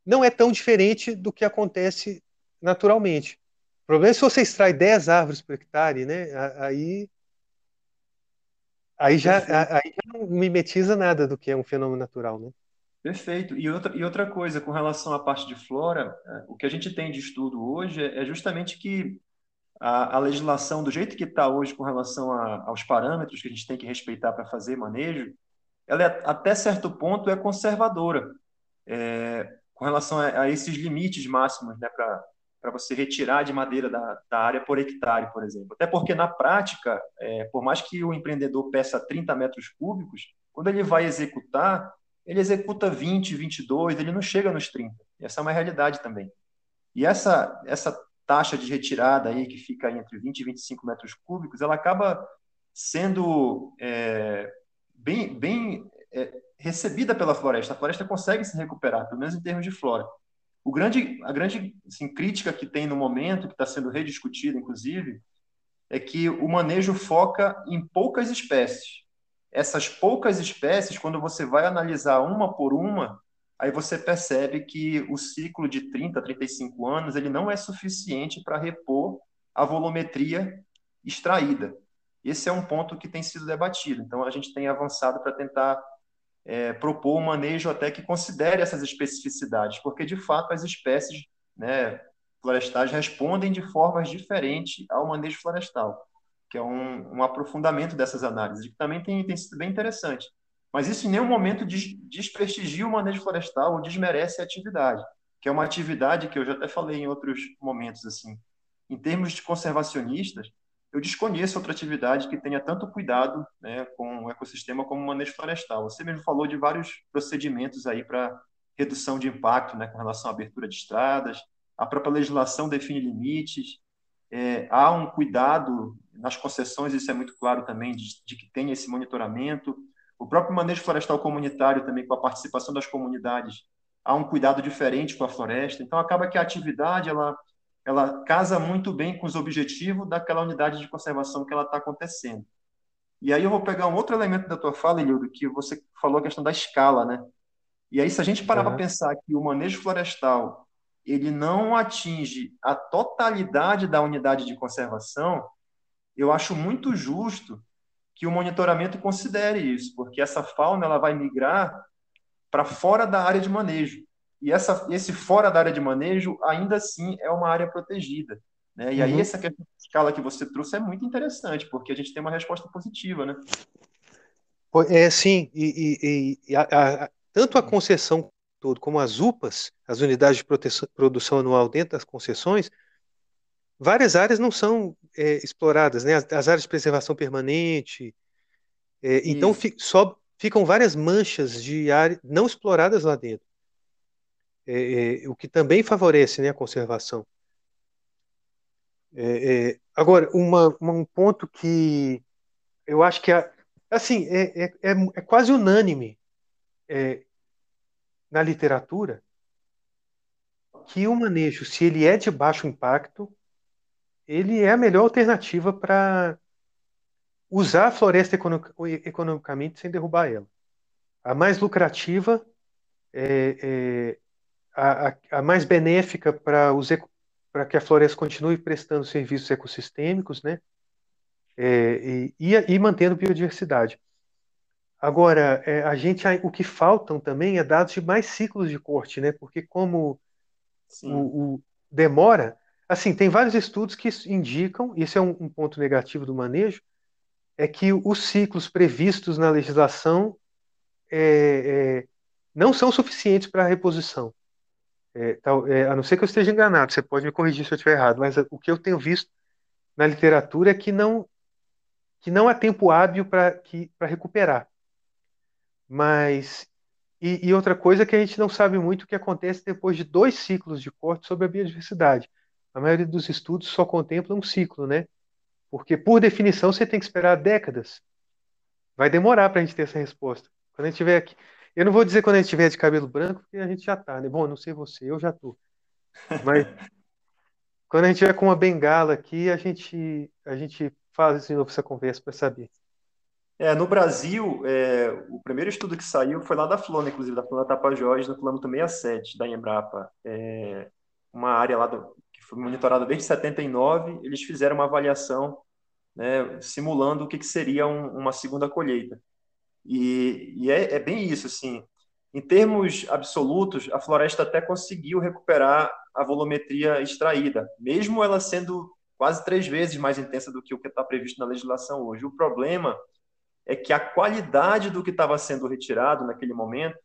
não é tão diferente do que acontece naturalmente. O problema é se você extrai 10 árvores por hectare, né? Aí, aí, já, aí já não mimetiza nada do que é um fenômeno natural, né? Perfeito. E outra, e outra coisa, com relação à parte de flora, é, o que a gente tem de estudo hoje é, é justamente que a, a legislação, do jeito que está hoje com relação a, aos parâmetros que a gente tem que respeitar para fazer manejo, ela é, até certo ponto é conservadora. É, com relação a, a esses limites máximos né, para você retirar de madeira da, da, área por hectare, por exemplo. Até porque, na prática, é, por mais que o empreendedor peça 30 metros cúbicos, quando ele vai executar, ele executa 20, 22, ele não chega nos 30. Essa é uma realidade também. E essa, essa taxa de retirada aí, que fica entre 20 e 25 metros cúbicos, ela acaba sendo é, bem, bem é, recebida pela floresta. A floresta consegue se recuperar, pelo menos em termos de flora. O grande, a grande assim, crítica que tem no momento, que está sendo rediscutida, inclusive, é que o manejo foca em poucas espécies. Essas poucas espécies, quando você vai analisar uma por uma, aí você percebe que o ciclo de 30, 35 anos ele não é suficiente para repor a volumetria extraída. Esse é um ponto que tem sido debatido. Então, a gente tem avançado para tentar é, propor um manejo até que considere essas especificidades, porque, de fato, as espécies né, florestais respondem de formas diferentes ao manejo florestal, que é um, um aprofundamento dessas análises, que também tem, tem sido bem interessante. Mas isso em nenhum momento des, desprestigia o manejo florestal ou desmerece a atividade, que é uma atividade que eu já até falei em outros momentos, assim. Em termos de conservacionistas, eu desconheço outra atividade que tenha tanto cuidado né, com o ecossistema como o manejo florestal. Você mesmo falou de vários procedimentos aí para redução de impacto né, com relação à abertura de estradas, a própria legislação define limites, é, há um cuidado nas concessões, isso é muito claro também, de, de que tem esse monitoramento. O próprio manejo florestal comunitário também, com a participação das comunidades, há um cuidado diferente com a floresta. Então, acaba que a atividade, ela ela casa muito bem com os objetivos daquela unidade de conservação que ela está acontecendo. E aí eu vou pegar um outro elemento da tua fala, Ilildo, que você falou a questão da escala, né? E aí, se a gente parar uhum. para pensar que o manejo florestal ele não atinge a totalidade da unidade de conservação, eu acho muito justo que o monitoramento considere isso, porque essa fauna ela vai migrar para fora da área de manejo. E essa, esse fora da área de manejo, ainda assim, é uma área protegida. Né? E uhum. aí, essa questão de escala que você trouxe é muito interessante, porque a gente tem uma resposta positiva. Né? É, sim. E, e, e a, a, tanto a concessão todo, como as UPAs, as unidades de proteção, produção anual dentro das concessões, várias áreas não são é, exploradas, né? As, as, áreas de preservação permanente. É, então, fi, só ficam várias manchas de área não exploradas lá dentro é, é, o que também favorece né, a conservação. É, é agora, uma, uma, um ponto que eu acho que é, assim, é, é, é quase unânime na literatura que o manejo, se ele é de baixo impacto, ele é a melhor alternativa para usar a floresta economicamente sem derrubar ela. A mais lucrativa é, é, a, a, mais benéfica para para que a floresta continue prestando serviços ecossistêmicos, né? É, e, e, e, mantendo biodiversidade. Agora, é, a gente, o que faltam também é dados de mais ciclos de corte, né? Porque como o, o, demora, assim, tem vários estudos que indicam, isso é um, um ponto negativo do manejo, é que os ciclos previstos na legislação é, é não são suficientes para a reposição. É, tal, é, a não ser que eu esteja enganado, você pode me corrigir se eu estiver errado, mas o que eu tenho visto na literatura é que não que não há tempo hábil para recuperar. Mas e, e, outra coisa é que a gente não sabe muito o que acontece depois de dois ciclos de corte sobre a biodiversidade. A maioria dos estudos só contempla um ciclo, né? Porque por definição você tem que esperar décadas. Vai demorar para a gente ter essa resposta. Quando a gente tiver aqui, eu não vou dizer quando a gente tiver de cabelo branco, porque a gente já tá, né? Bom, não sei você, eu já tô. Mas *laughs* quando a gente tiver com uma bengala aqui, a gente, a gente faz de novo essa conversa para saber. É, no Brasil, é, o primeiro estudo que saiu foi lá da Flona, inclusive, da Flona Tapajós, no quilômetro 67 da Embrapa. É, uma área lá do, foi monitorada desde 79, eles fizeram uma avaliação né, simulando o que, que seria um, uma segunda colheita. E, e é, é, bem isso, assim. Em termos absolutos, a floresta até conseguiu recuperar a volumetria extraída, mesmo ela sendo quase três vezes mais intensa do que o que está previsto na legislação hoje. O problema é que a qualidade do que estava sendo retirado naquele momento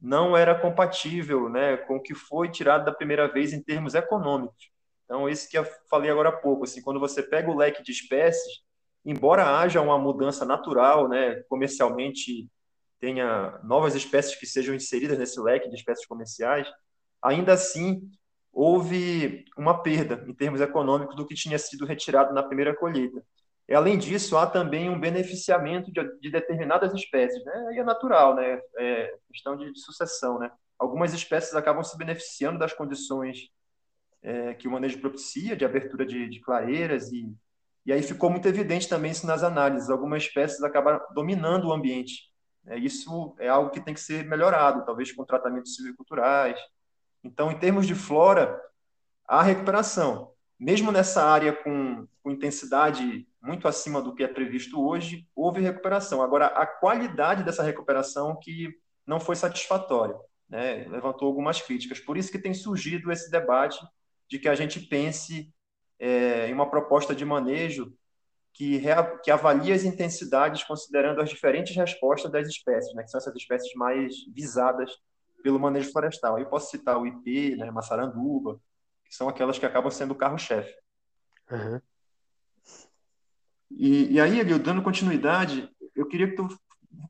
não era compatível né, com o que foi tirado da primeira vez em termos econômicos. Então, isso que eu falei agora há pouco, assim, quando você pega o leque de espécies, embora haja uma mudança natural, né, comercialmente tenha novas espécies que sejam inseridas nesse leque de espécies comerciais, ainda assim houve uma perda em termos econômicos do que tinha sido retirado na primeira colheita. E, além disso, há também um beneficiamento de, de determinadas espécies, né? Aí é natural, né? É questão de, de sucessão, né? algumas espécies acabam se beneficiando das condições é, que o manejo propicia, de abertura de, de clareiras, e, e aí ficou muito evidente também isso nas análises. Algumas espécies acabam dominando o ambiente. É, isso é algo que tem que ser melhorado, talvez com tratamentos silviculturais. Então, em termos de flora, há recuperação. Mesmo nessa área com, com intensidade muito acima do que é previsto hoje, houve recuperação. Agora, a qualidade dessa recuperação que não foi satisfatória, né? levantou algumas críticas. Por isso que tem surgido esse debate de que a gente pense é, em uma proposta de manejo que, que avalie as intensidades considerando as diferentes respostas das espécies, né? que são essas espécies mais visadas pelo manejo florestal. Aí eu posso citar o IP, né, maçaranduba, que são aquelas que acabam sendo o carro-chefe. Uhum. E, e aí, Elio, dando continuidade, eu queria que tu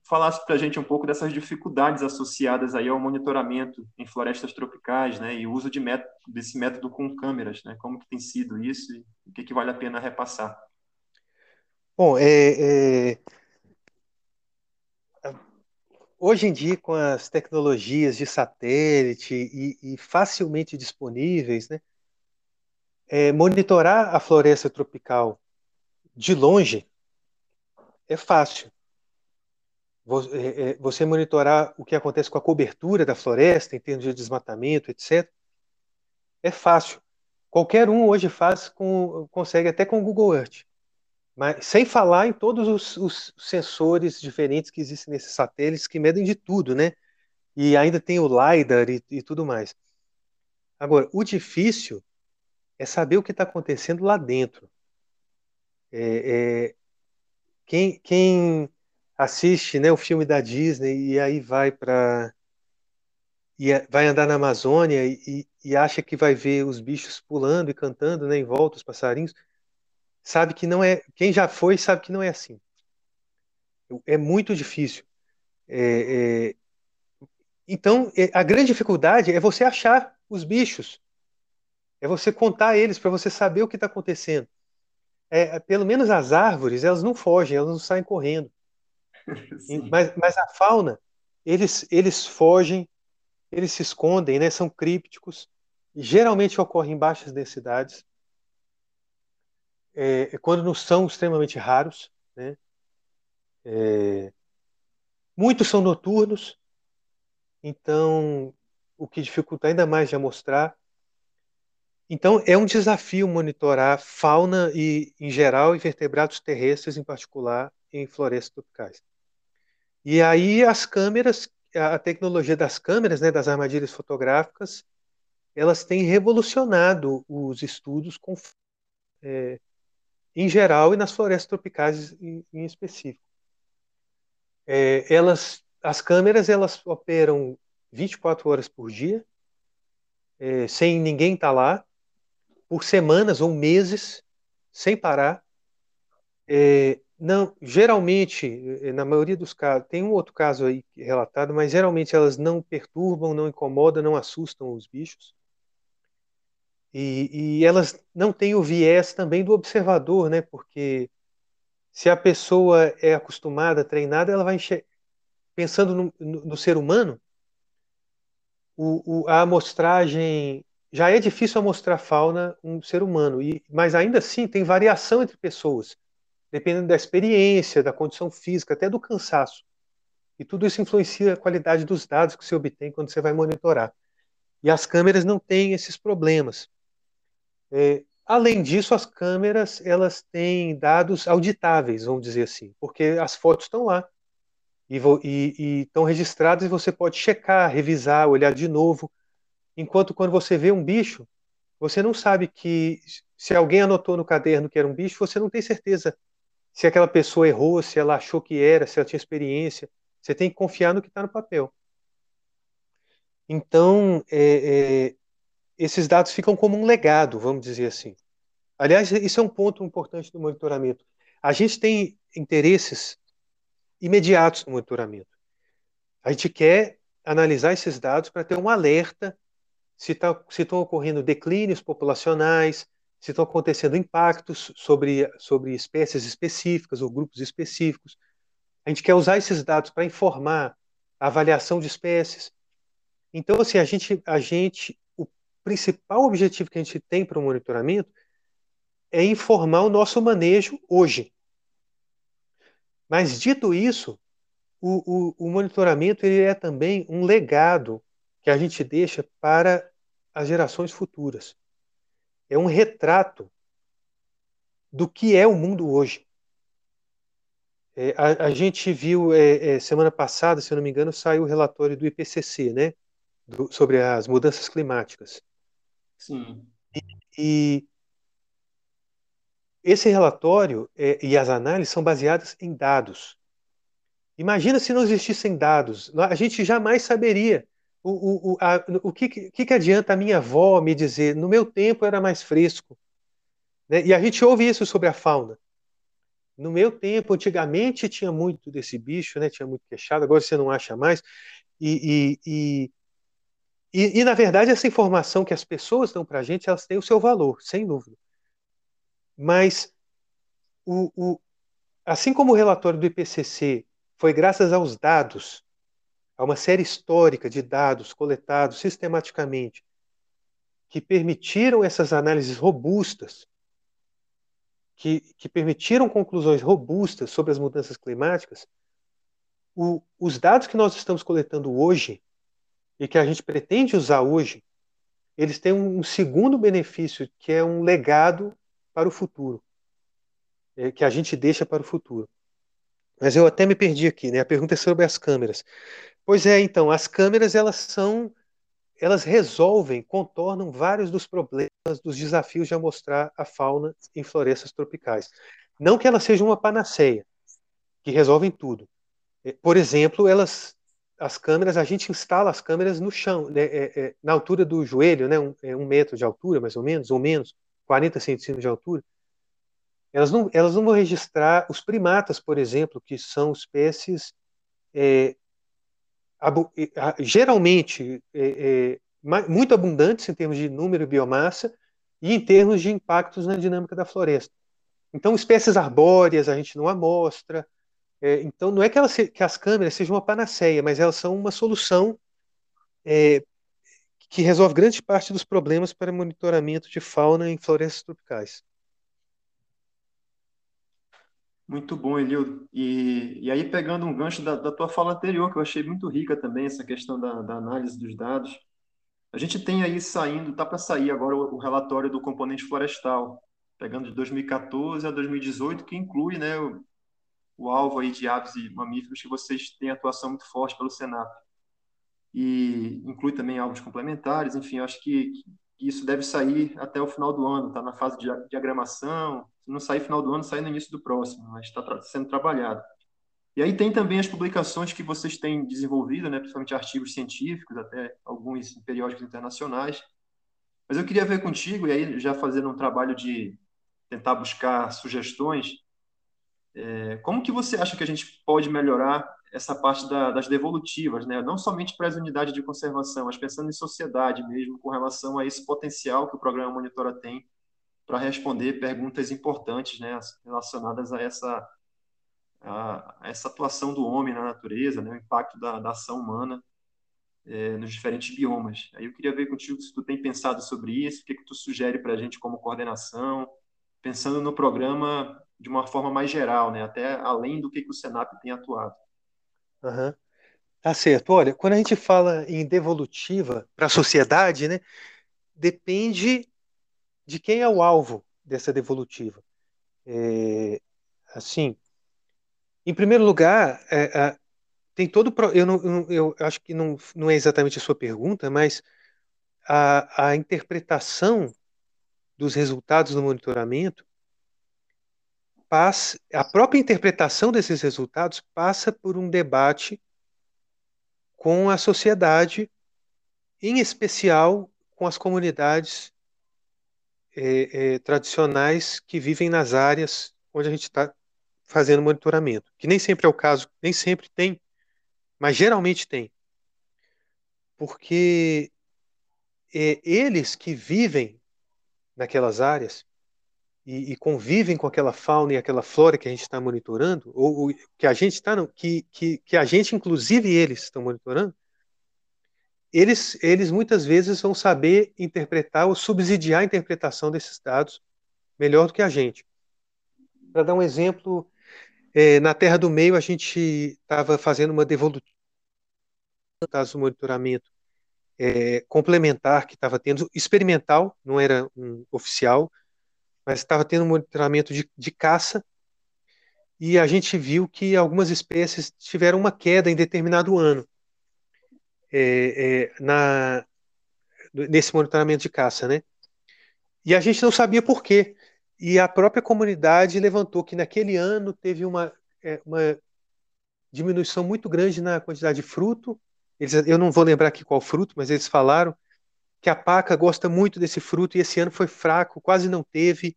falasse para a gente um pouco dessas dificuldades associadas aí ao monitoramento em florestas tropicais, né, e o uso de método, desse método com câmeras, né, como que tem sido isso e o que, que vale a pena repassar. Bom, é, é... hoje em dia, com as tecnologias de satélite e, e facilmente disponíveis, né, é, monitorar a floresta tropical de longe é fácil. É, é, você monitorar o que acontece com a cobertura da floresta, em termos de desmatamento, etc., é fácil. Qualquer um hoje faz, com, consegue até com o Google Earth. Mas sem falar em todos os, os, sensores diferentes que existem nesses satélites que medem de tudo, né? E ainda tem o LiDAR e, e tudo mais. Agora, o difícil é saber o que está acontecendo lá dentro. É, é, quem, quem assiste né, o filme da Disney e aí vai para e vai andar na Amazônia e, e, acha que vai ver os bichos pulando e cantando né, em volta, os passarinhos, sabe que não é. Quem já foi sabe que não é assim. É muito difícil. É, é, então, é, a grande dificuldade é você achar os bichos, é você contar eles para você saber o que está acontecendo é, pelo menos as árvores, elas não fogem, elas não saem correndo. *laughs* mas, mas a fauna, eles, eles fogem, eles se escondem, né, são crípticos, geralmente ocorrem em baixas densidades, é, quando não são extremamente raros. Né, é, muitos são noturnos, então o que dificulta ainda mais de amostrar então, é um desafio monitorar fauna e, em geral e vertebrados terrestres em particular em florestas tropicais. E aí as câmeras, a tecnologia das câmeras, né, das armadilhas fotográficas, elas têm revolucionado os estudos com, é, em geral e nas florestas tropicais em, em específico. É, elas, as câmeras elas operam 24 horas por dia, é, sem ninguém estar tá lá, por semanas ou meses, sem parar. É, não, geralmente, é, na maioria dos casos, tem um outro caso aí relatado, mas geralmente elas não perturbam, não incomodam, não assustam os bichos. E, e elas não têm o viés também do observador, né? Porque se a pessoa é acostumada, treinada, ela vai pensando no, no, no ser humano, o, o, a amostragem já é difícil mostrar fauna um ser humano, e, mas ainda assim tem variação entre pessoas, dependendo da experiência, da condição física, até do cansaço. E tudo isso influencia a qualidade dos dados que você obtém quando você vai monitorar. E as câmeras não têm esses problemas. É, além disso, as câmeras elas têm dados auditáveis, vamos dizer assim, porque as fotos estão lá e, e, estão registradas e você pode checar, revisar, olhar de novo Enquanto quando você vê um bicho, você não sabe que se alguém anotou no caderno que era um bicho, você não tem certeza se aquela pessoa errou, se ela achou que era, se ela tinha experiência. Você tem que confiar no que está no papel. Então, é, é, esses dados ficam como um legado, vamos dizer assim. Aliás, isso é um ponto importante do monitoramento. A gente tem interesses imediatos no monitoramento. A gente quer analisar esses dados para ter um alerta se, tá, estão ocorrendo declínios populacionais, se estão acontecendo impactos sobre, sobre espécies específicas ou grupos específicos. A gente quer usar esses dados para informar a avaliação de espécies. Então, assim, a gente, a gente, o principal objetivo que a gente tem para o monitoramento é informar o nosso manejo hoje. Mas, dito isso, o, o, o monitoramento ele é também um legado que a gente deixa para as gerações futuras. É um retrato do que é o mundo hoje. É, a, a, gente viu é, é, semana passada, se eu não me engano, saiu o relatório do IPCC, né, do, sobre as mudanças climáticas. Sim. E, e esse relatório é, e as análises são baseadas em dados. Imagina se não existissem dados, a gente jamais saberia o, o, a, o que, que, que adianta a minha avó me dizer, no meu tempo era mais fresco. Né? E a gente ouve isso sobre a fauna. No meu tempo, antigamente tinha muito desse bicho, né? tinha muito queixado, agora você não acha mais. E, e, e, e, e na verdade, essa informação que as pessoas dão para a gente, elas têm o seu valor, sem dúvida. Mas, o, o, assim como o relatório do IPCC foi graças aos dados, a uma série histórica de dados coletados sistematicamente, que permitiram essas análises robustas que, que permitiram conclusões robustas sobre as mudanças climáticas, o, os dados que nós estamos coletando hoje e que a gente pretende usar hoje, eles têm um, segundo benefício, que é um legado para o futuro, é, que a gente deixa para o futuro. Mas eu até me perdi aqui, né? A pergunta é sobre as câmeras. Pois é, então, as câmeras elas são elas resolvem, contornam vários dos problemas, dos desafios de amostrar a fauna em florestas tropicais. Não que elas sejam uma panaceia, que resolvem tudo. É, por exemplo, elas, as câmeras, a gente instala as câmeras no chão, né, é, é, na altura do joelho, né, um, é, um, metro de altura, mais ou menos, ou menos, 40 centímetros de altura. Elas não, elas não vão registrar os primatas, por exemplo, que são espécies é, geralmente é, é, muito abundantes em termos de número e biomassa e em termos de impactos na dinâmica da floresta. Então, espécies arbóreas a gente não amostra. É, então, não é que, elas, que, as câmeras sejam uma panaceia, mas elas são uma solução é, que resolve grande parte dos problemas para monitoramento de fauna em florestas tropicais. Muito bom, Elildo. E, e aí, pegando um gancho da, da, tua fala anterior, que eu achei muito rica também, essa questão da, da análise dos dados, a gente tem aí saindo, está para sair agora o, o, relatório do componente florestal, pegando de 2014 a 2018, que inclui né, o, o alvo aí de aves e mamíferos que vocês têm atuação muito forte pelo Senap. E inclui também alvos complementares, enfim, acho que, que isso deve sair até o final do ano, está na fase de diagramação, se não sair final do ano, sai no início do próximo, mas está sendo trabalhado. E aí tem também as publicações que vocês têm desenvolvido, né, principalmente artigos científicos, até alguns em periódicos internacionais. Mas eu queria ver contigo, e aí já fazendo um trabalho de tentar buscar sugestões, é, como que você acha que a gente pode melhorar essa parte da, das devolutivas, né? não somente para as unidades de conservação, mas pensando em sociedade mesmo, com relação a esse potencial que o programa Monitora tem para responder perguntas importantes né, relacionadas a essa, a, a, essa atuação do homem na natureza, né, o impacto da, da ação humana é, nos diferentes biomas. Aí eu queria ver contigo se tu tem pensado sobre isso, o que, que tu sugere para a gente como coordenação, pensando no programa de uma forma mais geral, né, até além do que, que o Senap tem atuado. Uhum. Certo. Olha, quando a gente fala em devolutiva para a sociedade, né, depende de quem é o alvo dessa devolutiva. É, assim, em primeiro lugar, é, é, tem todo eu, eu acho que não, não é exatamente a sua pergunta, mas a, a interpretação dos resultados do monitoramento passa, a própria interpretação desses resultados passa por um debate com a sociedade, em especial com as comunidades é, é, tradicionais que vivem nas áreas onde a gente está fazendo monitoramento, que nem sempre é o caso, nem sempre tem, mas geralmente tem, porque é, eles que vivem naquelas áreas e, e, convivem com aquela fauna e aquela flora que a gente está monitorando, ou, ou, que a gente está, que, que, que a gente, inclusive eles, estão monitorando, eles, eles muitas vezes vão saber interpretar ou subsidiar a interpretação desses dados melhor do que a gente. Para dar um exemplo, é, na Terra do Meio a gente estava fazendo uma devolutiva do monitoramento é, complementar que estava tendo, experimental, não era um oficial, mas estava tendo um monitoramento de, de caça e a gente viu que algumas espécies tiveram uma queda em determinado ano é, é, na, nesse monitoramento de caça, né? E a gente não sabia por quê. E a própria comunidade levantou que naquele ano teve uma, é, uma diminuição muito grande na quantidade de fruto. Eles, eu não vou lembrar aqui qual fruto, mas eles falaram que a paca gosta muito desse fruto e esse ano foi fraco, quase não teve.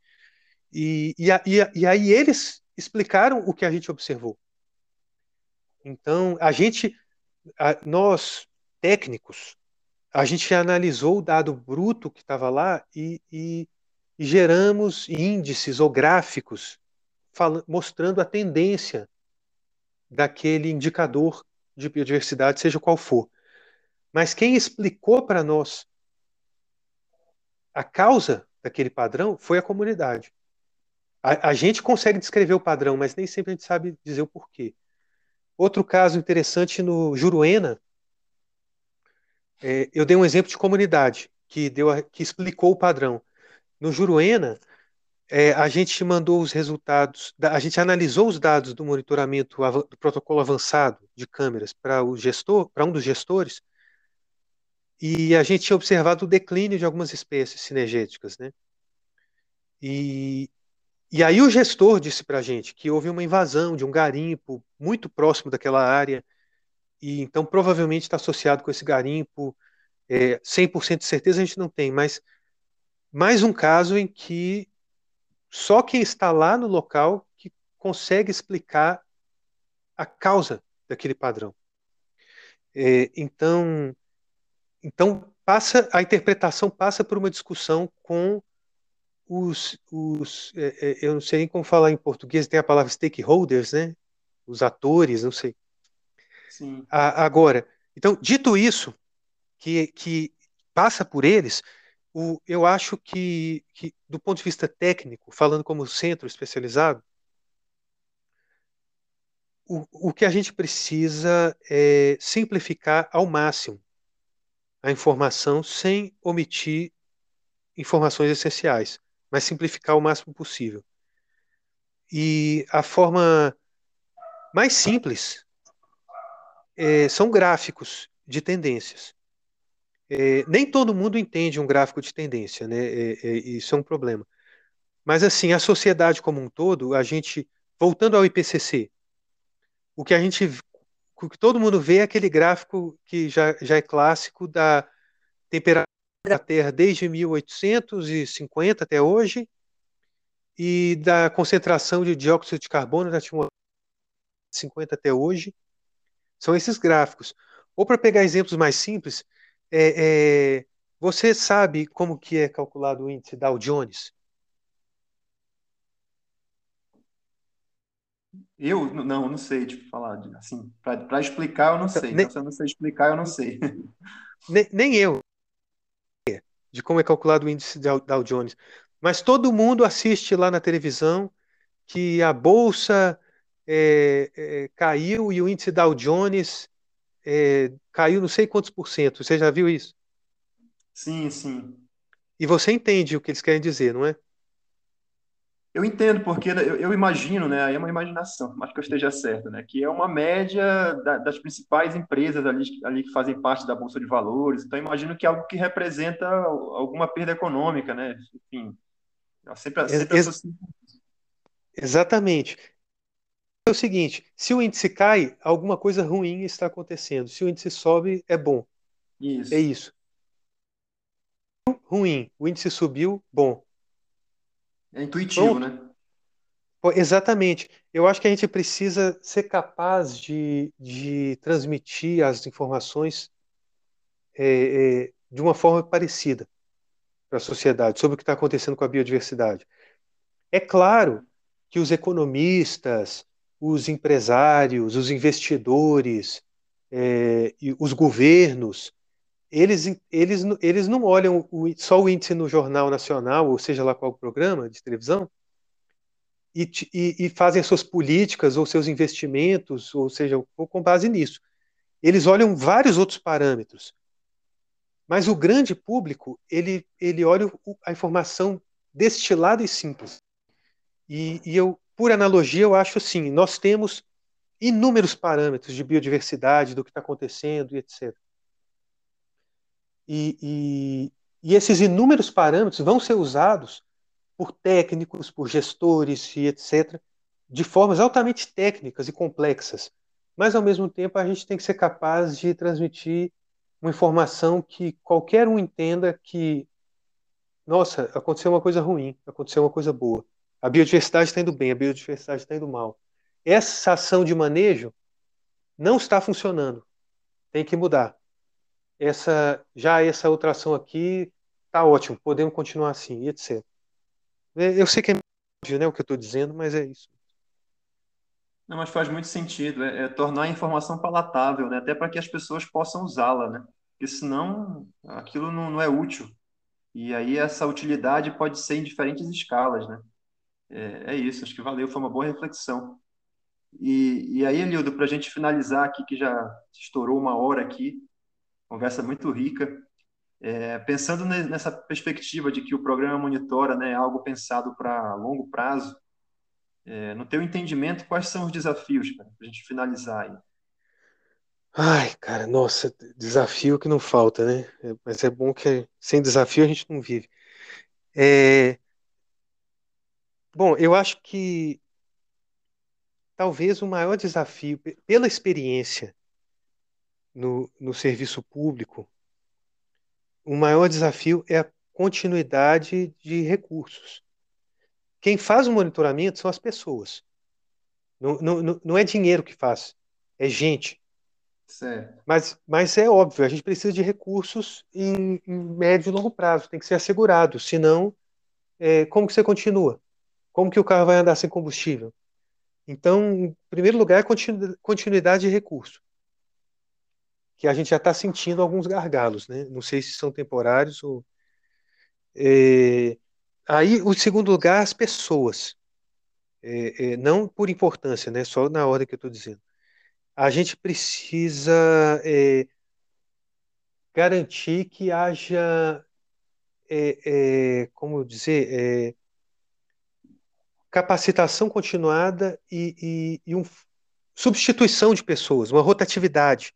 E, e, e, e aí eles explicaram o que a gente observou. Então, a gente, a, nós técnicos, a gente analisou o dado bruto que estava lá e, e, e, geramos índices ou gráficos mostrando a tendência daquele indicador de biodiversidade, seja qual for. Mas quem explicou para nós a causa daquele padrão foi a comunidade. A, a, gente consegue descrever o padrão, mas nem sempre a gente sabe dizer o porquê. Outro caso interessante no Juruena, é, eu dei um exemplo de comunidade que, deu a, que explicou o padrão. No Juruena, é, a gente mandou os resultados, a gente analisou os dados do monitoramento do protocolo avançado de câmeras para o gestor, para um dos gestores, e a gente tinha observado o declínio de algumas espécies cinegéticas, né? E, e aí o gestor disse para a gente que houve uma invasão de um garimpo muito próximo daquela área, e então provavelmente está associado com esse garimpo. É, 100% de certeza a gente não tem, mas mais um caso em que só quem está lá no local que consegue explicar a causa daquele padrão. É, então, então passa a interpretação passa por uma discussão com os, os é, é, eu não sei nem como falar em português, tem a palavra stakeholders, né? Os atores, não sei. Sim. A, agora, então, dito isso, que, que passa por eles, o, eu acho que, que, do ponto de vista técnico, falando como centro especializado, o, o que a gente precisa é simplificar ao máximo a informação sem omitir informações essenciais mas simplificar o máximo possível. E a forma mais simples é, são gráficos de tendências. É, nem todo mundo entende um gráfico de tendência, né? É, é isso é um problema. Mas assim, a sociedade como um todo, a gente, voltando ao IPCC, o que a gente, o que todo mundo vê é aquele gráfico que já, já é clássico da temperatura da Terra desde 1850 até hoje e da concentração de dióxido de carbono na atmosfera 50 até hoje. São esses gráficos. Ou para pegar exemplos mais simples, é, é, você sabe como que é calculado o índice Dow Jones? Eu não, não sei tipo, falar assim, para explicar eu não sei. Nem, então, se eu não sei explicar, eu não sei. *laughs* Nem, nem eu de como é calculado o índice Dow Jones. Mas todo mundo assiste lá na televisão que a bolsa é, é, caiu e o índice Dow Jones é, caiu não sei quantos por cento. Você já viu isso? Sim, sim. E você entende o que eles querem dizer, não é? Eu entendo, porque eu, eu imagino, né, aí é uma imaginação, mas que eu esteja certo, né, que é uma média da, das principais empresas ali, ali que fazem parte da Bolsa de Valores, então imagino que é algo que representa alguma perda econômica, né, enfim, sempre, sempre Ex associo... Exatamente. É o seguinte, se o índice cai, alguma coisa ruim está acontecendo, se o índice sobe, é bom. Isso. É isso. Ruim, o índice subiu, bom. É intuitivo, Pronto. né? Exatamente. Eu acho que a gente precisa ser capaz de, de transmitir as informações é, é, de uma forma parecida para a sociedade sobre o que está acontecendo com a biodiversidade. É claro que os economistas, os empresários, os investidores, é, os governos eles, eles, eles não olham o, só o índice no Jornal Nacional, ou seja lá qual programa de televisão, e, e, e fazem as suas políticas ou seus investimentos, ou seja, com base nisso. Eles olham vários outros parâmetros. Mas o grande público, ele, ele olha a informação destilada e simples. E, e eu, por analogia, eu acho assim: nós temos inúmeros parâmetros de biodiversidade, do que está acontecendo e etc. E, e, e, esses inúmeros parâmetros vão ser usados por técnicos, por gestores e etc., de formas altamente técnicas e complexas. Mas, ao mesmo tempo, a gente tem que ser capaz de transmitir uma informação que qualquer um entenda que, nossa, aconteceu uma coisa ruim, aconteceu uma coisa boa. A biodiversidade está indo bem, a biodiversidade está indo mal. Essa ação de manejo não está funcionando. Tem que mudar. Essa, já essa outra ação aqui está ótimo, podemos continuar assim, etc. Eu sei que é né, o que eu estou dizendo, mas é isso. Não, mas faz muito sentido, é, é tornar a informação palatável, né? até para que as pessoas possam usá-la, né? porque senão aquilo não, não, é útil. E aí essa utilidade pode ser em diferentes escalas. Né? É, é isso, acho que valeu, foi uma boa reflexão. E, e aí, Elildo, para a gente finalizar aqui, que já estourou uma hora aqui, conversa muito rica, é, pensando nessa perspectiva de que o programa monitora né, algo pensado para longo prazo, é, no teu entendimento, quais são os desafios, para a gente finalizar aí? Ai, cara, nossa, desafio que não falta, né? É, mas é bom que sem desafio a gente não vive. É... Bom, eu acho que talvez o maior desafio, pela experiência no, no serviço público, o maior desafio é a continuidade de recursos. Quem faz o monitoramento são as pessoas. Não, não, não é dinheiro que faz, é gente. Certo. Mas, mas é óbvio, a gente precisa de recursos em, em médio e longo prazo, tem que ser assegurado, senão, é, como que você continua? Como que o carro vai andar sem combustível? Então, em primeiro lugar, é continuidade de recurso, que a gente já está sentindo alguns gargalos, né? Não sei se são temporários ou... É, Aí, o segundo lugar, as pessoas. É, é, não por importância, né? Só na ordem que eu estou dizendo. A gente precisa é, garantir que haja, é, é, como dizer, capacitação continuada e, e, e um, substituição de pessoas, uma rotatividade.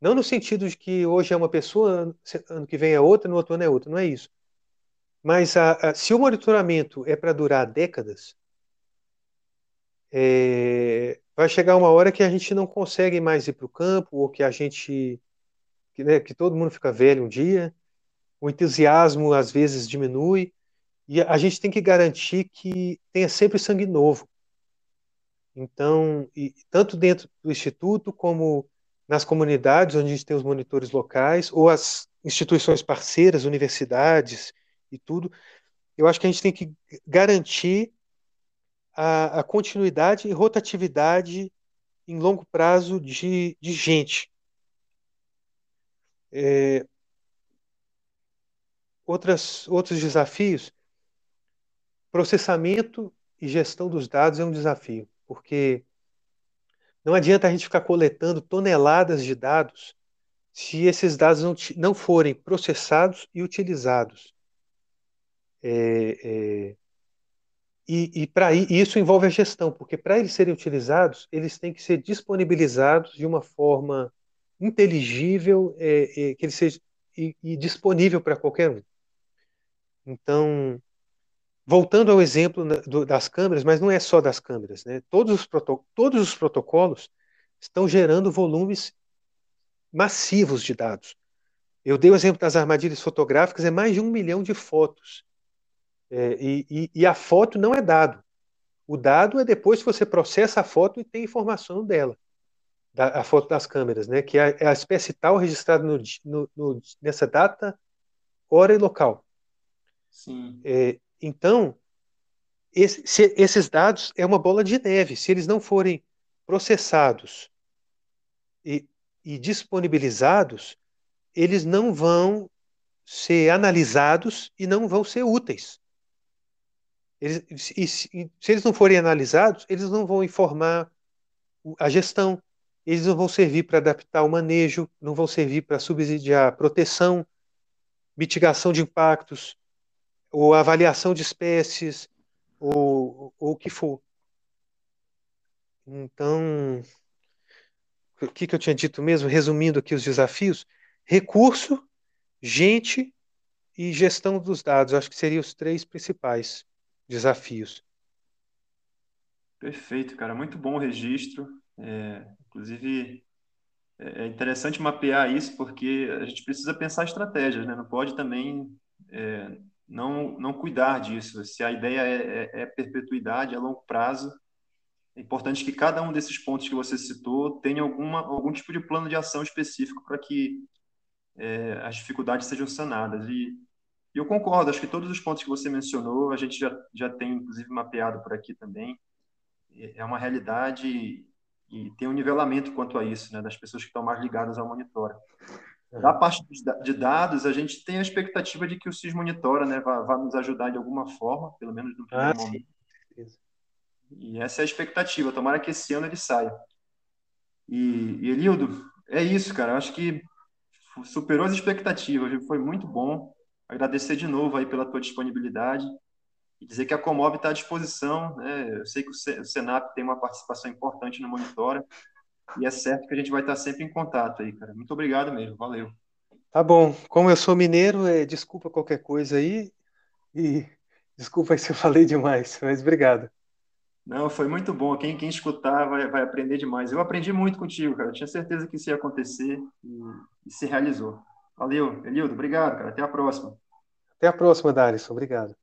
Não no sentido de que hoje é uma pessoa, ano que vem é outra, no outro ano é outra. Não é isso mas a, a, se o monitoramento é para durar décadas, é, vai chegar uma hora que a gente não consegue mais ir para o campo, ou que a gente. Que, né, que todo mundo fica velho um dia, o entusiasmo às vezes diminui, e a gente tem que garantir que tenha sempre sangue novo. Então, e, tanto dentro do Instituto, como nas comunidades onde a gente tem os monitores locais, ou as instituições parceiras, universidades, e tudo, eu acho que a gente tem que garantir a, a continuidade e rotatividade em longo prazo de, de gente. É, outras, outros desafios, processamento e gestão dos dados é um desafio, porque não adianta a gente ficar coletando toneladas de dados se esses dados não, não forem processados e utilizados. É, é, e, e para isso envolve a gestão, porque para eles serem utilizados, eles têm que ser disponibilizados de uma forma inteligível, é, é que ele seja e, e disponível para qualquer um. Então, voltando ao exemplo das câmeras, mas não é só das câmeras, né? Todos os, todos os protocolos estão gerando volumes massivos de dados. Eu dei o exemplo das armadilhas fotográficas, é mais de um milhão de fotos é, e, e, e, a foto não é dado. O dado é depois que você processa a foto e tem informação dela, da, a foto das câmeras, né? Que é, é a espécie tal registrada no, no, no, nessa data, hora e local. Sim. É, então, esse, se, esses dados é uma bola de neve. Se eles não forem processados e, e disponibilizados, eles não vão ser analisados e não vão ser úteis. Eles, e, se, se eles não forem analisados, eles não vão informar a gestão, eles não vão servir para adaptar o manejo, não vão servir para subsidiar proteção, mitigação de impactos, ou avaliação de espécies, ou, ou o que for. Então, o que, que eu tinha dito mesmo, resumindo aqui os desafios? Recurso, gente e gestão dos dados. Acho que seriam os três principais desafios. Perfeito, cara. Muito bom o registro. É, inclusive, é, é interessante mapear isso porque a gente precisa pensar estratégias, né? Não pode também é, não, não cuidar disso. Se a ideia é, é, é perpetuidade a longo prazo, é importante que cada um desses pontos que você citou tenha alguma, algum tipo de plano de ação específico para que é, as dificuldades sejam sanadas. E, e, eu concordo, acho que todos os pontos que você mencionou, a gente já, já tem, inclusive, mapeado por aqui também. É uma realidade e tem um nivelamento quanto a isso, né, das pessoas que estão mais ligadas ao monitor. Da parte de dados, a gente tem a expectativa de que o SIS Monitora né, vá, vá nos ajudar de alguma forma, pelo menos no primeiro ah, momento. Sim. E essa é a expectativa. Tomara que esse ano ele saia. E, e Elildo, é isso, cara. Eu acho que superou as expectativas. Foi muito bom. Agradecer de novo aí pela tua disponibilidade e dizer que a Comob está à disposição. Né? Eu sei que o Senap tem uma participação importante no Monitora e é certo que a gente vai estar sempre em contato aí, cara. Muito obrigado mesmo. Valeu. Tá bom. Como eu sou mineiro, é, desculpa qualquer coisa aí e *laughs* desculpa se eu falei demais, mas obrigado. Não, foi muito bom. Quem, quem escutar vai, vai aprender demais. Eu aprendi muito contigo, cara. Eu tinha certeza que isso ia acontecer e, e se realizou. Valeu, Elildo. Obrigado, cara. Até a próxima. Até a próxima, Darison. Obrigado.